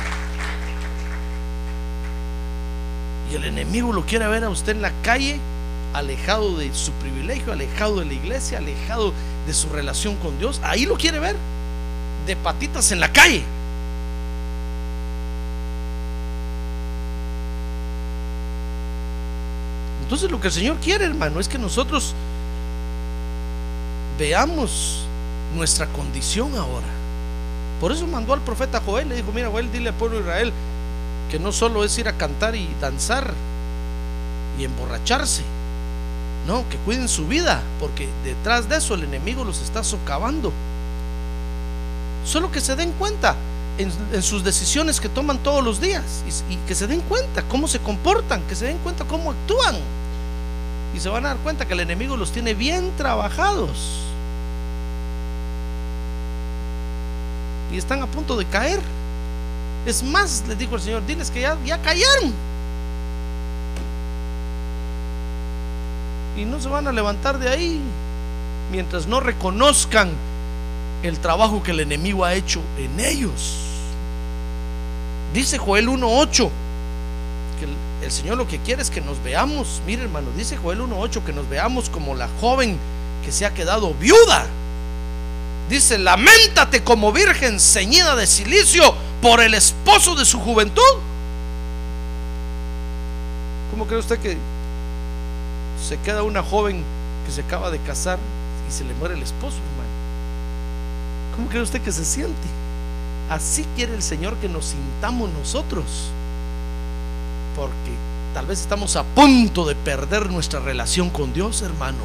Y el enemigo lo quiere ver a usted en la calle, alejado de su privilegio, alejado de la iglesia, alejado de su relación con Dios. Ahí lo quiere ver, de patitas en la calle. Entonces lo que el Señor quiere, hermano, es que nosotros veamos nuestra condición ahora. Por eso mandó al profeta Joel, le dijo, mira Joel, dile al pueblo de Israel que no solo es ir a cantar y danzar y emborracharse, no, que cuiden su vida, porque detrás de eso el enemigo los está socavando. Solo que se den cuenta en, en sus decisiones que toman todos los días y, que se den cuenta cómo se comportan, que se den cuenta cómo actúan. Y se van a dar cuenta que el enemigo los tiene bien trabajados. Y están a punto de caer. Es más, les dijo el Señor, diles que ya, ya cayeron. Y no se van a levantar de ahí mientras no reconozcan el trabajo que el enemigo ha hecho en ellos. Dice Joel 1.8 que el, Señor lo que quiere es que nos veamos. Mire hermano, dice Joel 1.8 que nos veamos como la joven que se ha quedado viuda. Dice, lamentate como virgen ceñida de silicio por el esposo de su juventud. ¿Cómo cree usted que se queda una joven que se acaba de casar y se le muere el esposo, hermano? ¿Cómo cree usted que se siente? Así quiere el Señor que nos sintamos nosotros. Porque tal vez estamos a punto de perder nuestra relación con Dios, hermano.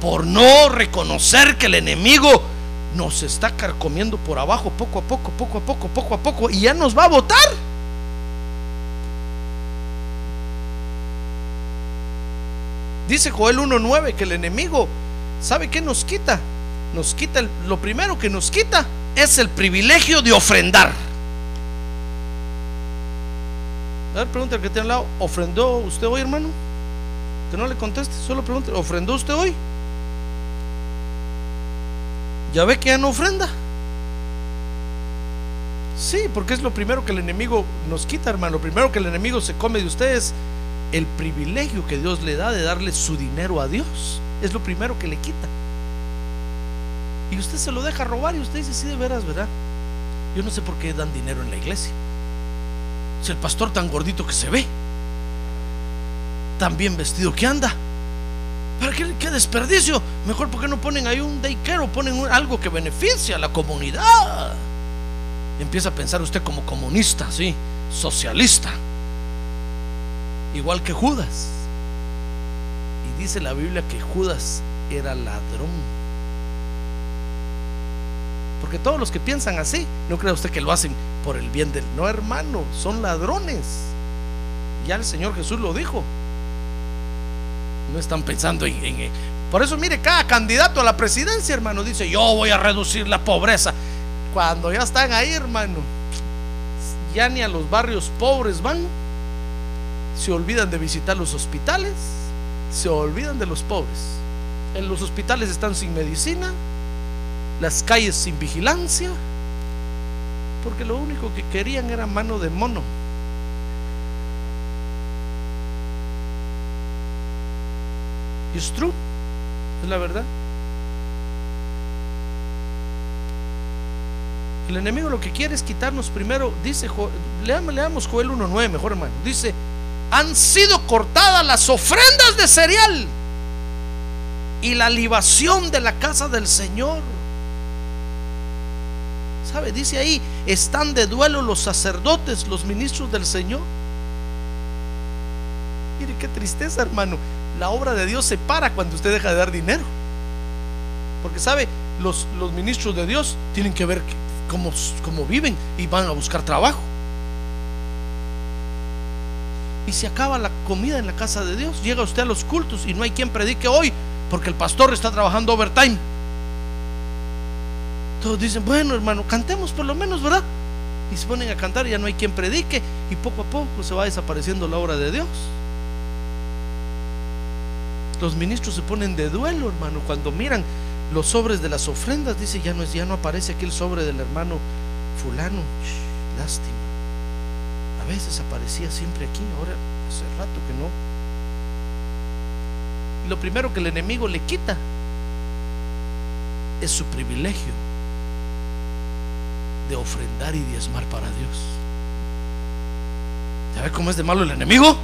Por no reconocer que el enemigo nos está carcomiendo por abajo poco a poco, poco a poco, poco a poco y ya nos va a votar. Dice Joel 1.9 que el enemigo, ¿sabe qué nos quita? Nos quita, lo primero que nos quita es el privilegio de ofrendar. A ver, pregunta al que tiene al lado, ¿ofrendó usted hoy, hermano? Que no le conteste, solo pregunte, ¿ofrendó usted hoy? Ya ve que ya no ofrenda. Sí, porque es lo primero que el enemigo nos quita, hermano. Lo primero que el enemigo se come de ustedes el privilegio que Dios le da de darle su dinero a Dios. Es lo primero que le quita. Y usted se lo deja robar y usted dice, sí, de veras, ¿verdad? Yo no sé por qué dan dinero en la iglesia. Si el pastor tan gordito que se ve, tan bien vestido que anda. ¿Para qué, qué desperdicio? Mejor porque no ponen ahí un daycare o ponen algo que beneficie a la comunidad. Empieza a pensar usted como comunista, sí, socialista, igual que Judas. Y dice la Biblia que Judas era ladrón. Porque todos los que piensan así, no crea usted que lo hacen por el bien del. No, hermano, son ladrones. Ya el Señor Jesús lo dijo. No están pensando en, en- Por eso, mire, cada candidato a la presidencia, hermano, dice: Yo voy a reducir la pobreza. Cuando ya están ahí, hermano, ya ni a los barrios pobres van. Se olvidan de visitar los hospitales. Se olvidan de los pobres. En los hospitales están sin medicina las calles sin vigilancia, porque lo único que querían era mano de mono. It's true, es la verdad. El enemigo lo que quiere es quitarnos primero, dice, leamos, leamos Joel 1.9, mejor hermano, dice, han sido cortadas las ofrendas de cereal y la libación de la casa del Señor. ¿Sabe? Dice ahí, están de duelo los sacerdotes, los ministros del Señor. Mire qué tristeza, hermano. La obra de Dios se para cuando usted deja de dar dinero. Porque, ¿sabe? Los, los ministros de Dios tienen que ver cómo, cómo viven y van a buscar trabajo. Y se acaba la comida en la casa de Dios. Llega usted a los cultos y no hay quien predique hoy porque el pastor está trabajando overtime. Todos dicen, bueno hermano, cantemos por lo menos, ¿verdad? Y se ponen a cantar y ya no hay quien predique y poco a poco se va desapareciendo la obra de Dios. Los ministros se ponen de duelo, hermano, cuando miran los sobres de las ofrendas, dice, ya no es, ya no aparece aquí el sobre del hermano fulano. Lástima. Veces aparecía siempre aquí, ahora hace rato que no. Y lo primero que el enemigo le quita es su privilegio de ofrendar y diezmar para Dios. ¿Sabe cómo es de malo el enemigo?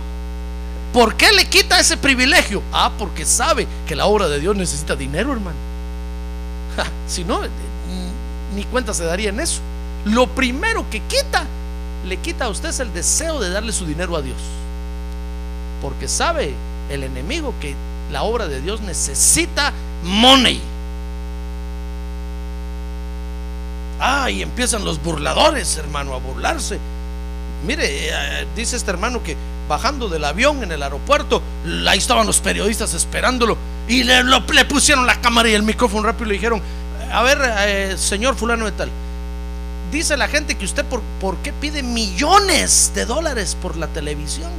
¿Por qué le quita ese privilegio? Ah, porque sabe que la obra de Dios necesita dinero, hermano. Si no, eh, ni cuenta se daría en eso. Lo primero que quita, le quita a usted el deseo de darle su dinero a Dios. Porque sabe el enemigo que la obra de Dios necesita money. Ah, y empiezan los burladores, hermano, a burlarse. Mire, eh, dice este hermano que bajando del avión en el aeropuerto, ahí estaban los periodistas esperándolo y le, lo- le pusieron la cámara y el micrófono rápido y le dijeron, a ver, eh, señor fulano de tal, dice la gente que usted por, por qué pide millones de dólares por la televisión.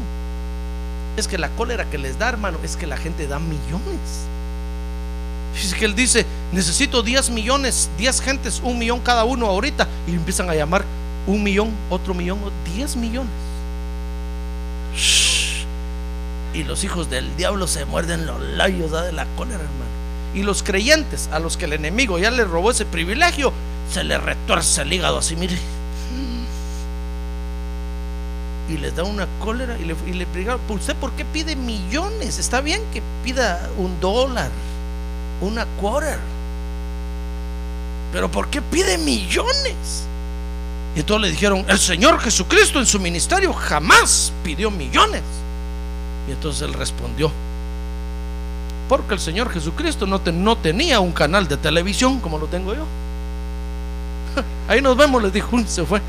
Es que la cólera que les da, hermano, es que la gente da millones. Fíjese que él dice, necesito 10 millones, 10 gentes, un millón cada uno ahorita. Y empiezan a llamar un millón, otro millón, 10 millones. Y los hijos del diablo se muerden los labios de la cólera, hermano. Y los creyentes, a los que el enemigo ya les robó ese privilegio, se les retuerce el hígado así, mire. Y les da una cólera y le, y le preguntan, ¿usted por qué pide millones? Está bien que pida un dólar, una quarter. Pero ¿por qué pide millones? Y entonces le dijeron, el Señor Jesucristo en su ministerio jamás pidió millones. Y entonces él respondió, porque el Señor Jesucristo no tenía un canal de televisión como lo tengo yo. Ahí nos vemos, les dijo, se fue.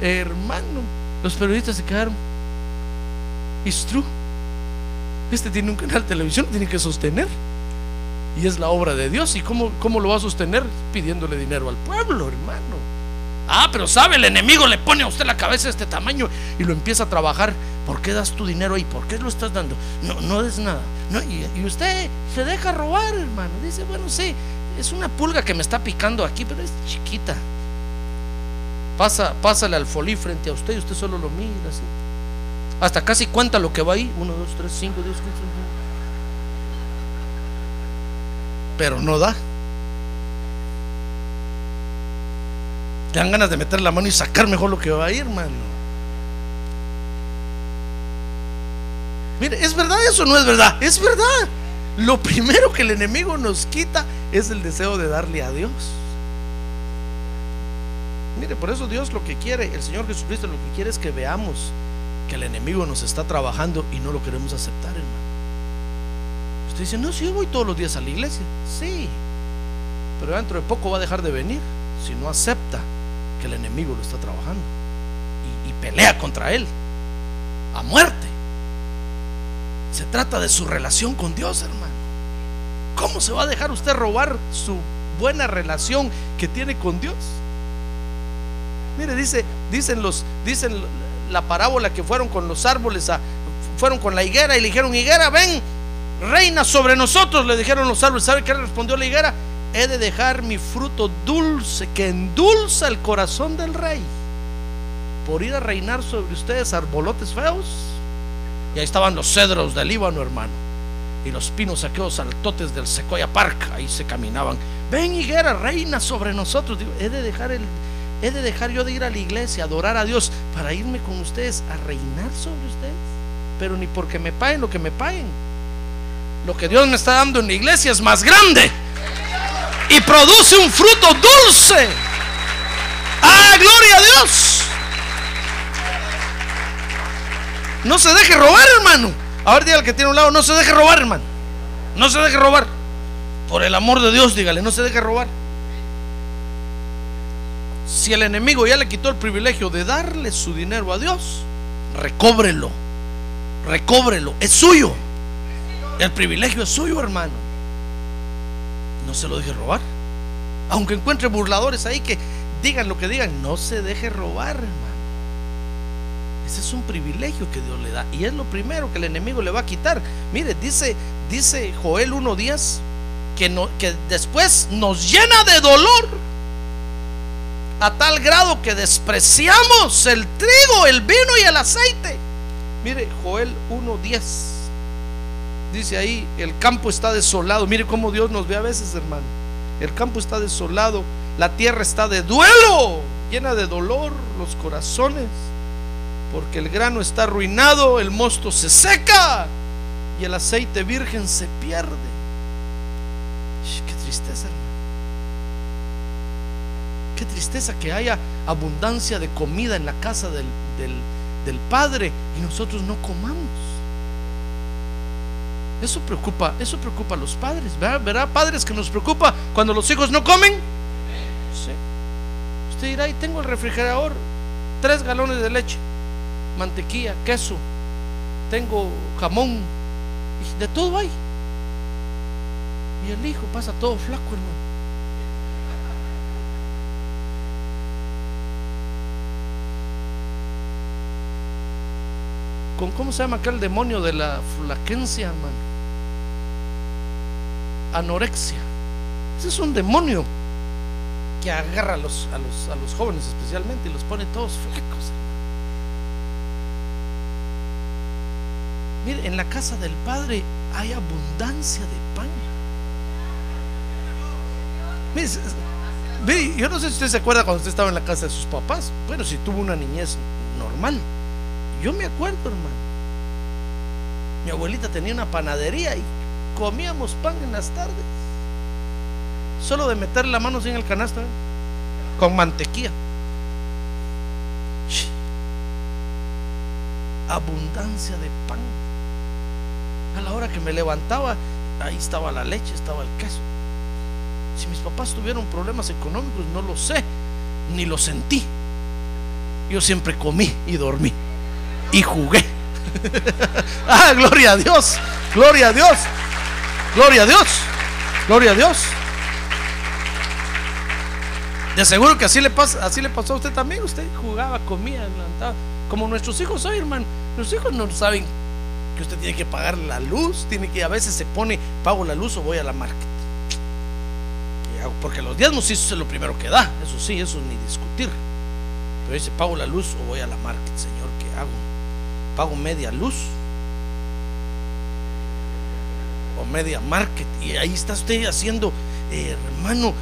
hermano, los periodistas se quedaron. It's true. Este tiene un canal de televisión, tiene que sostener. Y es la obra de Dios. ¿Y cómo, cómo lo va a sostener? Pidiéndole dinero al pueblo, hermano. Ah, pero sabe, el enemigo le pone a usted la cabeza de este tamaño y lo empieza a trabajar. ¿Por qué das tu dinero ahí? ¿Por qué lo estás dando? No, no des nada. No, y usted se deja robar, hermano. Dice, bueno, sí, es una pulga que me está picando aquí, pero es chiquita. Pasa, pásale al folí frente a usted y usted solo lo mira así. Hasta casi cuenta lo que va ahí. Uno, dos, tres, cinco, diez, quince. Pero no da. Te dan ganas de meter la mano y sacar mejor lo que va ahí, hermano. Mire, ¿es verdad eso o no es verdad? Es verdad. Lo primero que el enemigo nos quita es el deseo de darle a Dios. Mire, por eso Dios lo que quiere, el Señor Jesucristo lo que quiere es que veamos que el enemigo nos está trabajando y no lo queremos aceptar, hermano. Usted dice, no, si yo voy todos los días a la iglesia. Sí, pero dentro de poco va a dejar de venir si no acepta que el enemigo lo está trabajando y, y pelea contra él a muerte. Se trata de su relación con Dios, hermano. ¿Cómo se va a dejar usted robar su buena relación que tiene con Dios? Mire, dice, dicen los, dicen la parábola que fueron con los árboles, a, fueron con la higuera y le dijeron, higuera, ven, reina sobre nosotros, le dijeron los árboles. ¿Sabe qué respondió la higuera? He de dejar mi fruto dulce que endulza el corazón del rey por ir a reinar sobre ustedes arbolotes feos. Y ahí estaban los cedros del Líbano, hermano. Y los pinos aquellos altotes del Sequoia Park, ahí se caminaban. Ven higuera, reina sobre nosotros. He de dejar el, he de dejar yo de ir a la iglesia, adorar a Dios, para irme con ustedes a reinar sobre ustedes. Pero ni porque me paguen lo que me paguen. Lo que Dios me está dando en la iglesia es más grande y produce un fruto dulce. ¡Ah, gloria a Dios! No se deje robar, hermano. A ver, dígale al que tiene un lado, no se deje robar, hermano. No se deje robar. Por el amor de Dios, dígale, no se deje robar. Si el enemigo ya le quitó el privilegio de darle su dinero a Dios, recóbrelo. Recóbrelo. Es suyo. El privilegio es suyo, hermano. No se lo deje robar. Aunque encuentre burladores ahí que digan lo que digan, no se deje robar, hermano. Ese es un privilegio que Dios le da. Y es lo primero que el enemigo le va a quitar. Mire, dice, dice Joel 1.10 que, no, que después nos llena de dolor. A tal grado que despreciamos el trigo, el vino y el aceite. Mire, Joel 1.10. Dice ahí, el campo está desolado. Mire cómo Dios nos ve a veces, hermano. El campo está desolado. La tierra está de duelo, llena de dolor, los corazones porque el grano está arruinado, el mosto se seca y el aceite virgen se pierde. Qué tristeza, hermano. Qué tristeza que haya abundancia de comida en la casa del, del, del Padre y nosotros no comamos. Eso preocupa, eso preocupa a los padres, ¿verdad? Padres que nos preocupa cuando los hijos no comen. Sí. Usted dirá, y tengo el refrigerador, tres galones de leche mantequilla, queso, tengo jamón, de todo hay. Y el hijo pasa todo flaco, hermano. ¿Con cómo se llama aquel demonio de la flaquencia, hermano? Anorexia. Ese es un demonio que agarra a los, a los, a los jóvenes especialmente y los pone todos flacos. Mire, en la casa del Padre hay abundancia de pan. Mire, mire, yo no sé si usted se acuerda cuando usted estaba en la casa de sus papás. Bueno, si tuvo una niñez normal. Yo me acuerdo, hermano. Mi abuelita tenía una panadería y comíamos pan en las tardes. Solo de meter la mano en el canasto, ¿eh? con mantequilla. Abundancia de pan. A la hora que me levantaba, ahí estaba la leche, estaba el queso. Si mis papás tuvieron problemas económicos, no lo sé, ni lo sentí. Yo siempre comí y dormí y jugué. ah, gloria a Dios, gloria a Dios, gloria a Dios, gloria a Dios. De seguro que así le pasa, así le pasó a usted también. Usted jugaba, comía, adelantaba. Como nuestros hijos hoy, hermano. Nuestros hijos no saben que usted tiene que pagar la luz, tiene que a veces se pone, pago la luz o voy a la market. Porque los diezmos sí eso es lo primero que da, eso sí, eso ni discutir. Pero dice, pago la luz o voy a la market, Señor, ¿qué hago? Pago media luz o media market. Y ahí está usted haciendo, eh, hermano,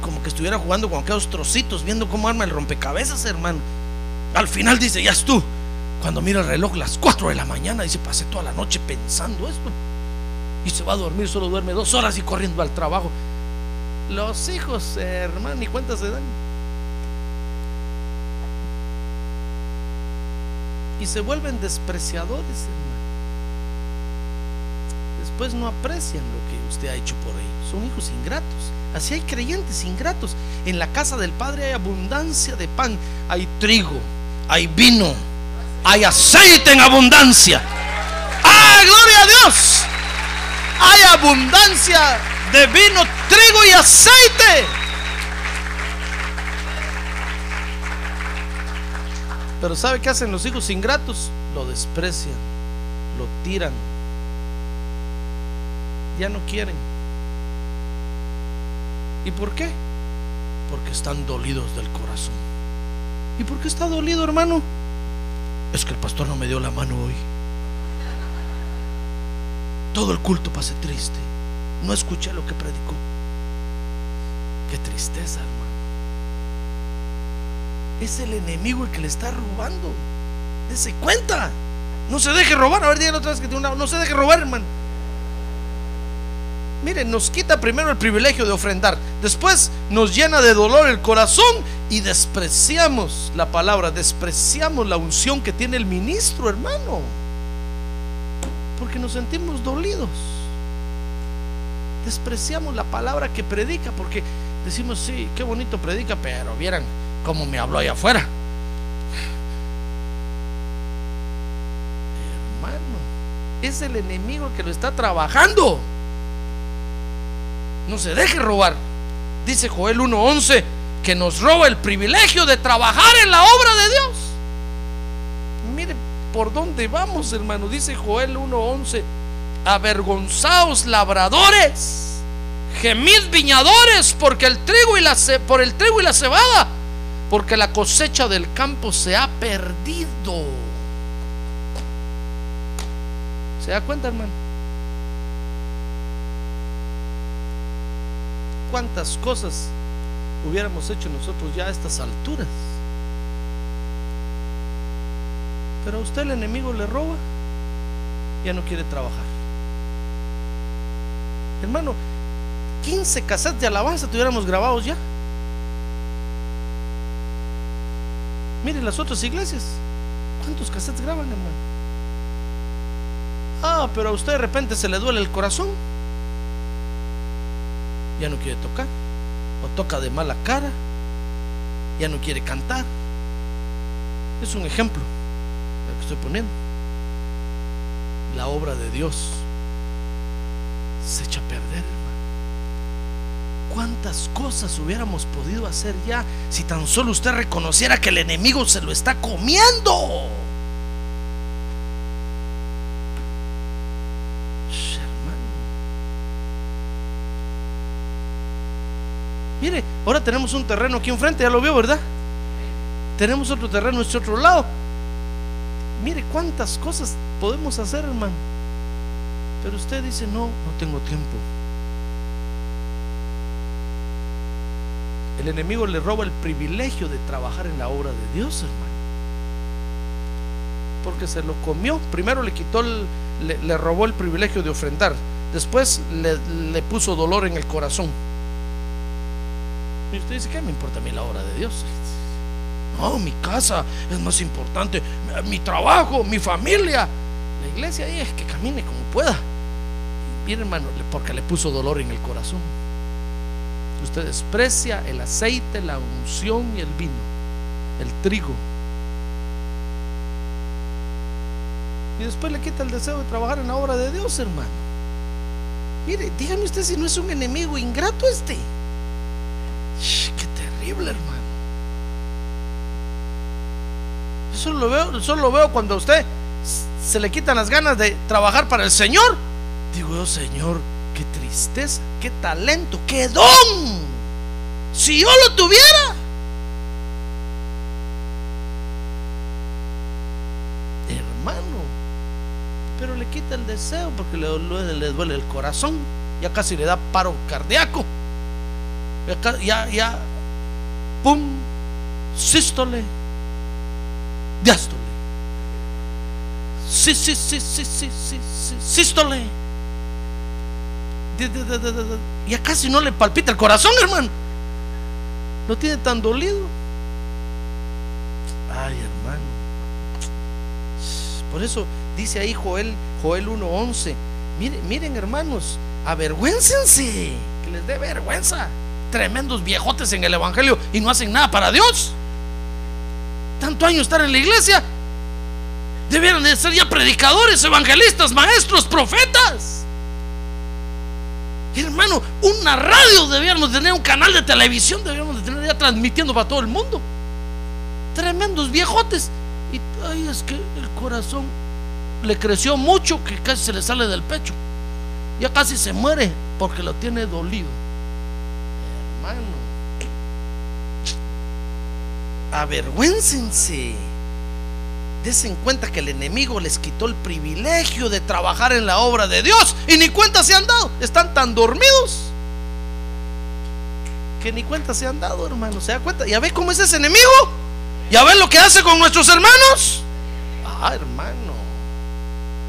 como que estuviera jugando con aquellos trocitos, viendo cómo arma el rompecabezas, hermano. Al final dice, ya es tú. Cuando mira el reloj, las 4 de la mañana, dice, pasé toda la noche pensando esto. Y se va a dormir, solo duerme dos horas y corriendo al trabajo. Los hijos, hermano, ni cuenta se dan. Y se vuelven despreciadores, hermano. Después no aprecian lo que usted ha hecho por ellos. Son hijos ingratos. Así hay creyentes ingratos. En la casa del Padre hay abundancia de pan, hay trigo, hay vino, hay aceite en abundancia. ¡Ah, gloria a Dios! Hay abundancia de vino, trigo y aceite. Pero ¿sabe qué hacen los hijos ingratos? Lo desprecian, lo tiran. Ya no quieren. ¿Y por qué? Porque están dolidos del corazón. ¿Y por qué está dolido, hermano? Es que el pastor no me dio la mano hoy. Todo el culto pasé triste. No escuché lo que predicó. Qué tristeza, hermano. Es el enemigo el que le está robando. Dese cuenta. No se deje robar. A ver, díganlo otra vez que tiene una. No se deje robar, hermano. Miren, nos quita primero el privilegio de ofrendar. Después nos llena de dolor el corazón y despreciamos la palabra, despreciamos la unción que tiene el ministro, hermano. Porque nos sentimos dolidos. Despreciamos la palabra que predica porque decimos, sí, qué bonito predica, pero vieran cómo me habló allá afuera. Hermano, es el enemigo que lo está trabajando. No se deje robar. Dice Joel 1.11 que nos roba el privilegio de trabajar en la obra de Dios. Mire por dónde vamos, hermano. Dice Joel 1.11. Avergonzaos labradores, gemid viñadores, porque el trigo y la por el trigo y la cebada, porque la cosecha del campo se ha perdido. ¿Se da cuenta, hermano? ¿Cuántas cosas hubiéramos hecho nosotros ya a estas alturas? Pero a usted el enemigo le roba, ya no quiere trabajar. Hermano, 15 cassettes de alabanza tuviéramos grabados ya. Mire las otras iglesias. ¿Cuántos cassettes graban, hermano? Ah, pero a usted de repente se le duele el corazón. Ya no quiere tocar. O toca de mala cara. Ya no quiere cantar. Es un ejemplo el que estoy poniendo. La obra de Dios se echa a perder, hermano. ¿Cuántas cosas hubiéramos podido hacer ya si tan solo usted reconociera que el enemigo se lo está comiendo? Mire, ahora tenemos un terreno aquí enfrente, ya lo vio, ¿verdad? Tenemos otro terreno en este otro lado. Mire cuántas cosas podemos hacer, hermano. Pero usted dice, no, no tengo tiempo. El enemigo le roba el privilegio de trabajar en la obra de Dios, hermano. Porque se lo comió. Primero le quitó, el, le, robó el privilegio de ofrendar. Después le, puso dolor en el corazón. Y usted dice, ¿qué me importa a mí la obra de Dios? No, mi casa es más importante. Mi trabajo, mi familia. La iglesia ahí es que camine como pueda. Mire, hermano, porque le puso dolor en el corazón. Usted desprecia el aceite, la unción y el vino, el trigo. Y después le quita el deseo de trabajar en la obra de Dios, hermano. Mire, dígame usted si no es un enemigo ingrato este. Terrible, hermano. Eso lo veo, lo veo cuando a usted se le quitan las ganas de trabajar para el Señor. Digo yo, Señor, qué tristeza, qué talento, qué don. Si yo lo tuviera. Hermano, pero le quita el deseo porque le, le duele el corazón. Ya casi le da paro cardíaco. Ya, ya pum, sístole, diástole. Sí, sí, sí, sí, sí, sí, sí, sístole. Ya casi no le palpita el corazón, hermano. No tiene tan dolido. Ay, hermano. Por eso dice ahí Joel, Joel 1:11. Miren, miren, hermanos, avergüéncense, que les dé vergüenza. Tremendos viejotes en el evangelio y no hacen nada para Dios. Tanto año estar en la iglesia. Debieron de ser ya predicadores, evangelistas, maestros, profetas. Hermano, una radio debíamos tener, un canal de televisión debíamos de tener ya transmitiendo para todo el mundo. Tremendos viejotes. Y ay, es que el corazón le creció mucho que casi se le sale del pecho. Ya casi se muere porque lo tiene dolido. Hermano, avergüéncense. Desen cuenta que el enemigo les quitó el privilegio de trabajar en la obra de Dios y ni cuenta se han dado. Están tan dormidos que ni cuenta se han dado, hermano. ¿Se da cuenta? ¿Ya ve cómo es ese enemigo? ¿Ya ve lo que hace con nuestros hermanos? Ah, hermano.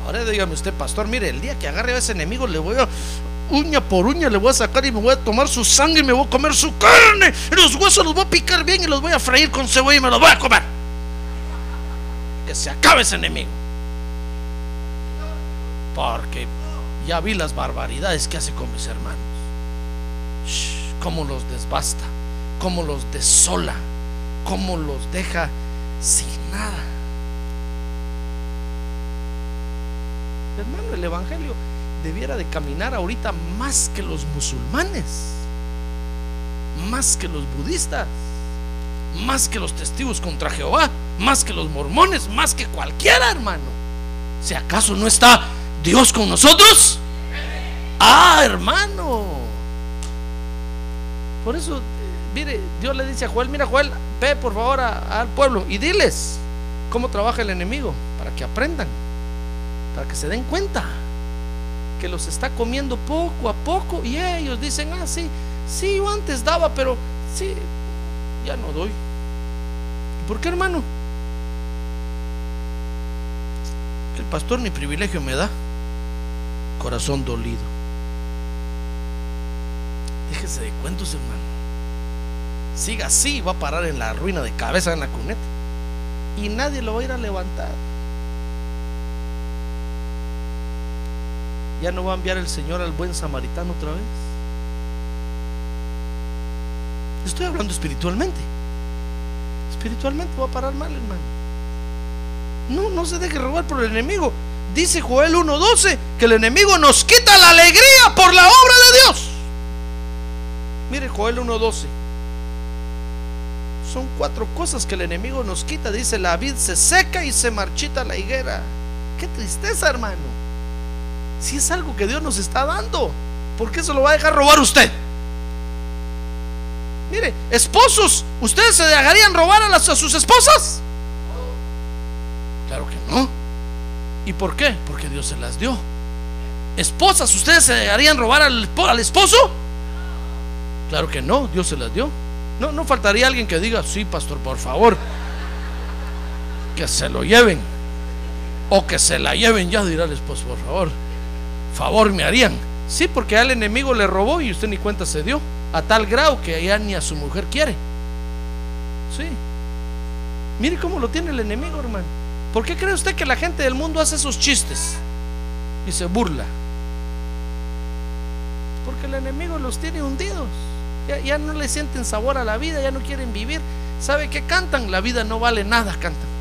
Ahora dígame usted, pastor, mire, el día que agarre a ese enemigo le voy a uña por uña le voy a sacar y me voy a tomar su sangre y me voy a comer su carne. Y los huesos los voy a picar bien y los voy a freír con cebolla y me los voy a comer. Que se acabe ese enemigo. Porque ya vi las barbaridades que hace con mis hermanos. cómo los desbasta, cómo los desola, cómo los deja sin nada. Hermano, el Evangelio debiera de caminar ahorita más que los musulmanes, más que los budistas, más que los testigos contra Jehová, más que los mormones, más que cualquiera, hermano. Si acaso no está Dios con nosotros, ah, hermano. Por eso, mire, Dios le dice a Joel, mira Joel, ve por favor al pueblo y diles cómo trabaja el enemigo, para que aprendan, para que se den cuenta que los está comiendo poco a poco y ellos dicen, ah, sí, sí, yo antes daba, pero sí, ya no doy. ¿Por qué, hermano? El pastor ni privilegio me da. Corazón dolido. Déjese de cuentos, hermano. Siga así, va a parar en la ruina de cabeza en la cuneta. Y nadie lo va a ir a levantar. ¿Ya no va a enviar el Señor al buen samaritano otra vez? Estoy hablando espiritualmente. Espiritualmente va a parar mal, hermano. No, no se deje robar por el enemigo. Dice Joel 1.12 que el enemigo nos quita la alegría por la obra de Dios. Mire Joel 1.12. Son cuatro cosas que el enemigo nos quita. Dice, la vid se seca y se marchita la higuera. Qué tristeza, hermano. Si es algo que Dios nos está dando, ¿por qué se lo va a dejar robar usted? Mire, esposos, ¿ustedes se dejarían robar a, las, sus esposas? Claro que no. ¿Y por qué? Porque Dios se las dio. Esposas, ¿ustedes se dejarían robar al, al esposo? Claro que no, Dios se las dio. No, no faltaría alguien que diga, sí, pastor, por favor, que se lo lleven. O que se la lleven ya, dirá el esposo, por favor favor me harían. Sí, porque al enemigo le robó y usted ni cuenta se dio. A tal grado que ya ni a su mujer quiere. Sí. Mire cómo lo tiene el enemigo, hermano. ¿Por qué cree usted que la gente del mundo hace esos chistes y se burla? Porque el enemigo los tiene hundidos. Ya, ya no le sienten sabor a la vida, ya no quieren vivir. ¿Sabe qué cantan? La vida no vale nada, cantan.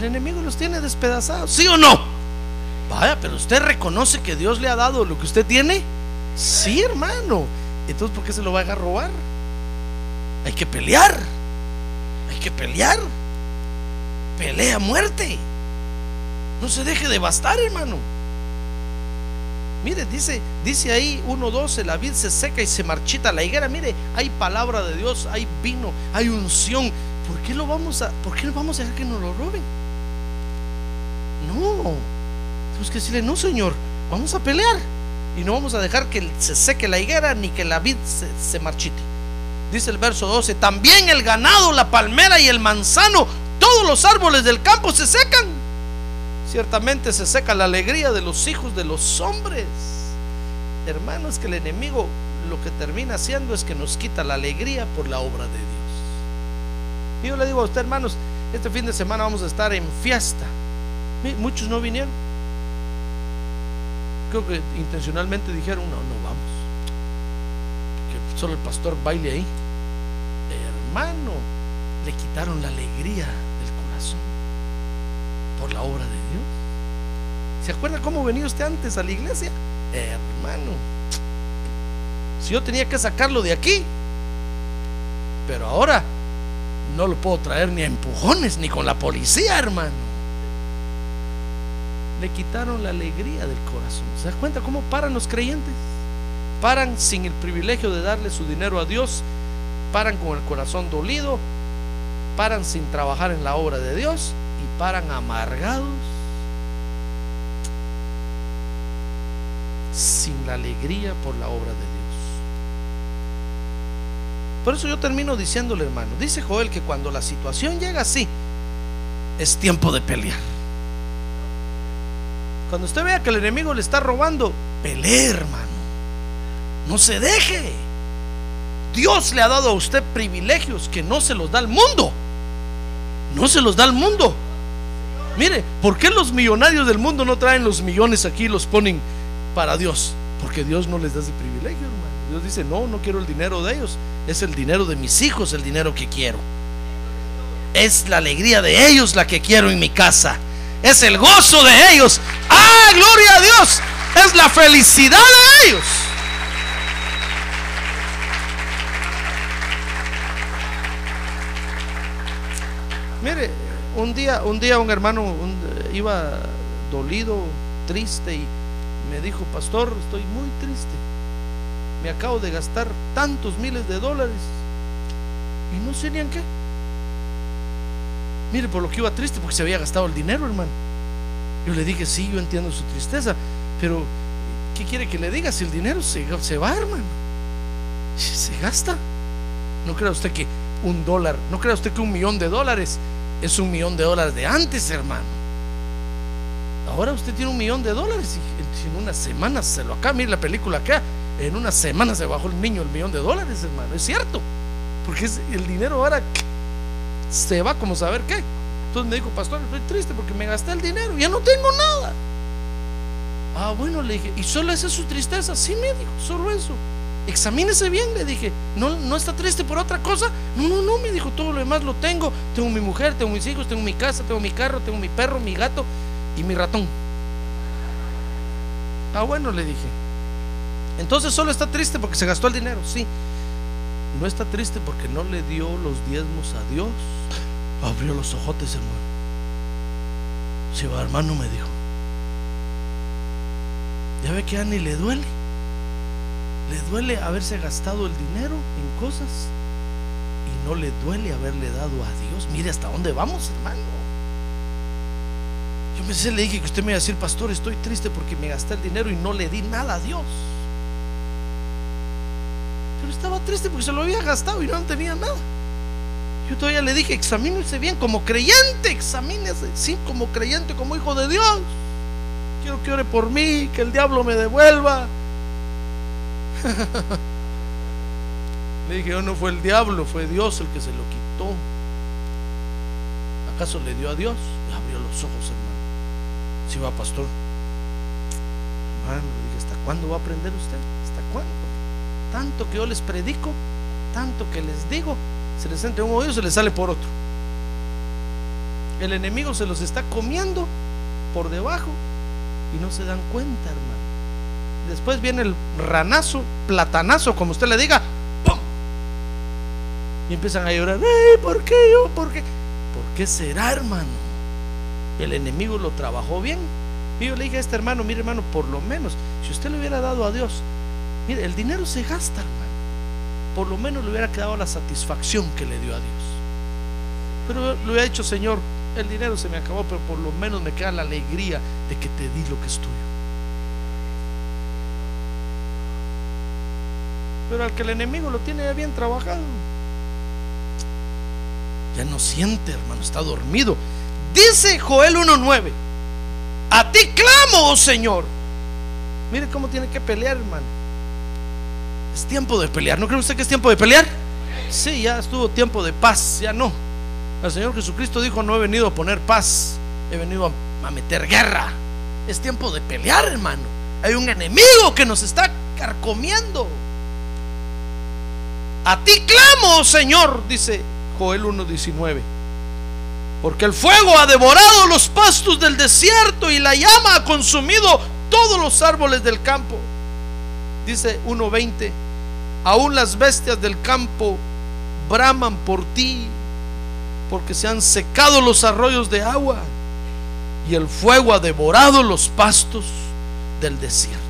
El enemigo los tiene despedazados, ¿sí o no? Vaya, pero usted reconoce que Dios le ha dado lo que usted tiene. Sí, hermano. Entonces, ¿por qué se lo va a robar? Hay que pelear. Hay que pelear. Pelea muerte. No se deje devastar, hermano. Mire, dice, dice ahí 1.12, la vid se seca y se marchita la higuera. Mire, hay palabra de Dios, hay vino, hay unción. ¿Por qué lo vamos a, por qué vamos a dejar que nos lo roben? No. Tenemos que decirle, no, Señor, vamos a pelear. Y no vamos a dejar que se seque la higuera ni que la vid se, se marchite. Dice el verso 12, también el ganado, la palmera y el manzano, todos los árboles del campo se secan. Ciertamente se seca la alegría de los hijos de los hombres. Hermanos, que el enemigo lo que termina haciendo es que nos quita la alegría por la obra de Dios. Y yo le digo a usted, hermanos, este fin de semana vamos a estar en fiesta. Muchos no vinieron. Creo que intencionalmente dijeron, no, no vamos. Que solo el pastor baile ahí. Hermano, le quitaron la alegría del corazón por la obra de Dios. ¿Se acuerda cómo venía usted antes a la iglesia? Hermano, si yo tenía que sacarlo de aquí, pero ahora no lo puedo traer ni a empujones ni con la policía, hermano. Le quitaron la alegría del corazón. ¿Se da cuenta cómo paran los creyentes? Paran sin el privilegio de darle su dinero a Dios, paran con el corazón dolido, paran sin trabajar en la obra de Dios y paran amargados sin la alegría por la obra de Dios. Por eso yo termino diciéndole, hermano, dice Joel que cuando la situación llega así, es tiempo de pelear. Cuando usted vea que el enemigo le está robando, pelee, hermano. No se deje. Dios le ha dado a usted privilegios que no se los da al mundo. No se los da al mundo. Mire, ¿por qué los millonarios del mundo no traen los millones aquí y los ponen para Dios? Porque Dios no les da ese privilegio, hermano. Dios dice, no, no quiero el dinero de ellos. Es el dinero de mis hijos el dinero que quiero. Es la alegría de ellos la que quiero en mi casa. Es el gozo de ellos. ¡Ah, gloria a Dios! Es la felicidad de ellos. Mire, un día, un día un hermano iba dolido, triste y me dijo, pastor, estoy muy triste. Me acabo de gastar tantos miles de dólares y no sé ni en qué. Mire, por lo que iba triste, porque se había gastado el dinero, hermano. Yo le dije, sí, yo entiendo su tristeza, pero ¿qué quiere que le diga si el dinero se, se va, hermano? Se gasta. No crea usted que un dólar, no crea usted que un millón de dólares es un millón de dólares de antes, hermano. Ahora usted tiene un millón de dólares y en unas semanas se lo acá, mire la película acá, en unas semanas se bajó el niño el millón de dólares, hermano. Es cierto, porque el dinero ahora se va como saber qué. Entonces me dijo, pastor, estoy triste porque me gasté el dinero, ya no tengo nada. Ah, bueno, le dije, ¿y solo esa es su tristeza? Sí, me dijo, solo eso. Examínese bien, le dije, ¿no, ¿no está triste por otra cosa? No, no, no, me dijo, todo lo demás lo tengo. Tengo mi mujer, tengo mis hijos, tengo mi casa, tengo mi carro, tengo mi perro, mi gato y mi ratón. Ah, bueno, le dije. Entonces solo está triste porque se gastó el dinero, sí. No está triste porque no le dio los diezmos a Dios. Abrió los ojotes, hermano. Si va, hermano, me dijo. Ya ve que a Ani le duele. Le duele haberse gastado el dinero en cosas y no le duele haberle dado a Dios. Mire hasta dónde vamos, hermano. Yo me le dije que usted me iba a decir, pastor, estoy triste porque me gasté el dinero y no le di nada a Dios. Estaba triste porque se lo había gastado y no tenía nada. Yo todavía le dije, examínese bien como creyente, examínese, sí, como creyente, como hijo de Dios. Quiero que ore por mí, que el diablo me devuelva. le dije, yo no fue el diablo, fue Dios el que se lo quitó. ¿Acaso le dio a Dios? Le abrió los ojos, hermano. Si va, pastor. hermano, dije, ¿hasta cuándo va a aprender usted? ¿Hasta cuándo? Tanto que yo les predico, tanto que les digo, se les entra un oído, se les sale por otro. El enemigo se los está comiendo por debajo y no se dan cuenta, hermano. Después viene el ranazo, platanazo, como usted le diga, ¡pum! Y empiezan a llorar, ¡Ey, ¿por qué yo? ¿Por qué? ¿Por qué será, hermano? El enemigo lo trabajó bien. Y yo le dije a este hermano, mire hermano, por lo menos, si usted le hubiera dado a Dios, mire, el dinero se gasta, hermano. Por lo menos le hubiera quedado la satisfacción que le dio a Dios. Pero le hubiera dicho, Señor, el dinero se me acabó, pero por lo menos me queda la alegría de que te di lo que es tuyo. Pero al que el enemigo lo tiene ya bien trabajado, ya no siente, hermano, está dormido. Dice Joel 1.9, a ti clamo, oh Señor. Mire cómo tiene que pelear, hermano. Es tiempo de pelear. ¿No cree usted que es tiempo de pelear? Sí, ya estuvo tiempo de paz, ya no. El Señor Jesucristo dijo, no he venido a poner paz, he venido a, meter guerra. Es tiempo de pelear, hermano. Hay un enemigo que nos está carcomiendo. A ti clamo, Señor, dice Joel 1.19. Porque el fuego ha devorado los pastos del desierto y la llama ha consumido todos los árboles del campo. Dice 1.20. Aún las bestias del campo braman por ti, porque se han secado los arroyos de agua y el fuego ha devorado los pastos del desierto.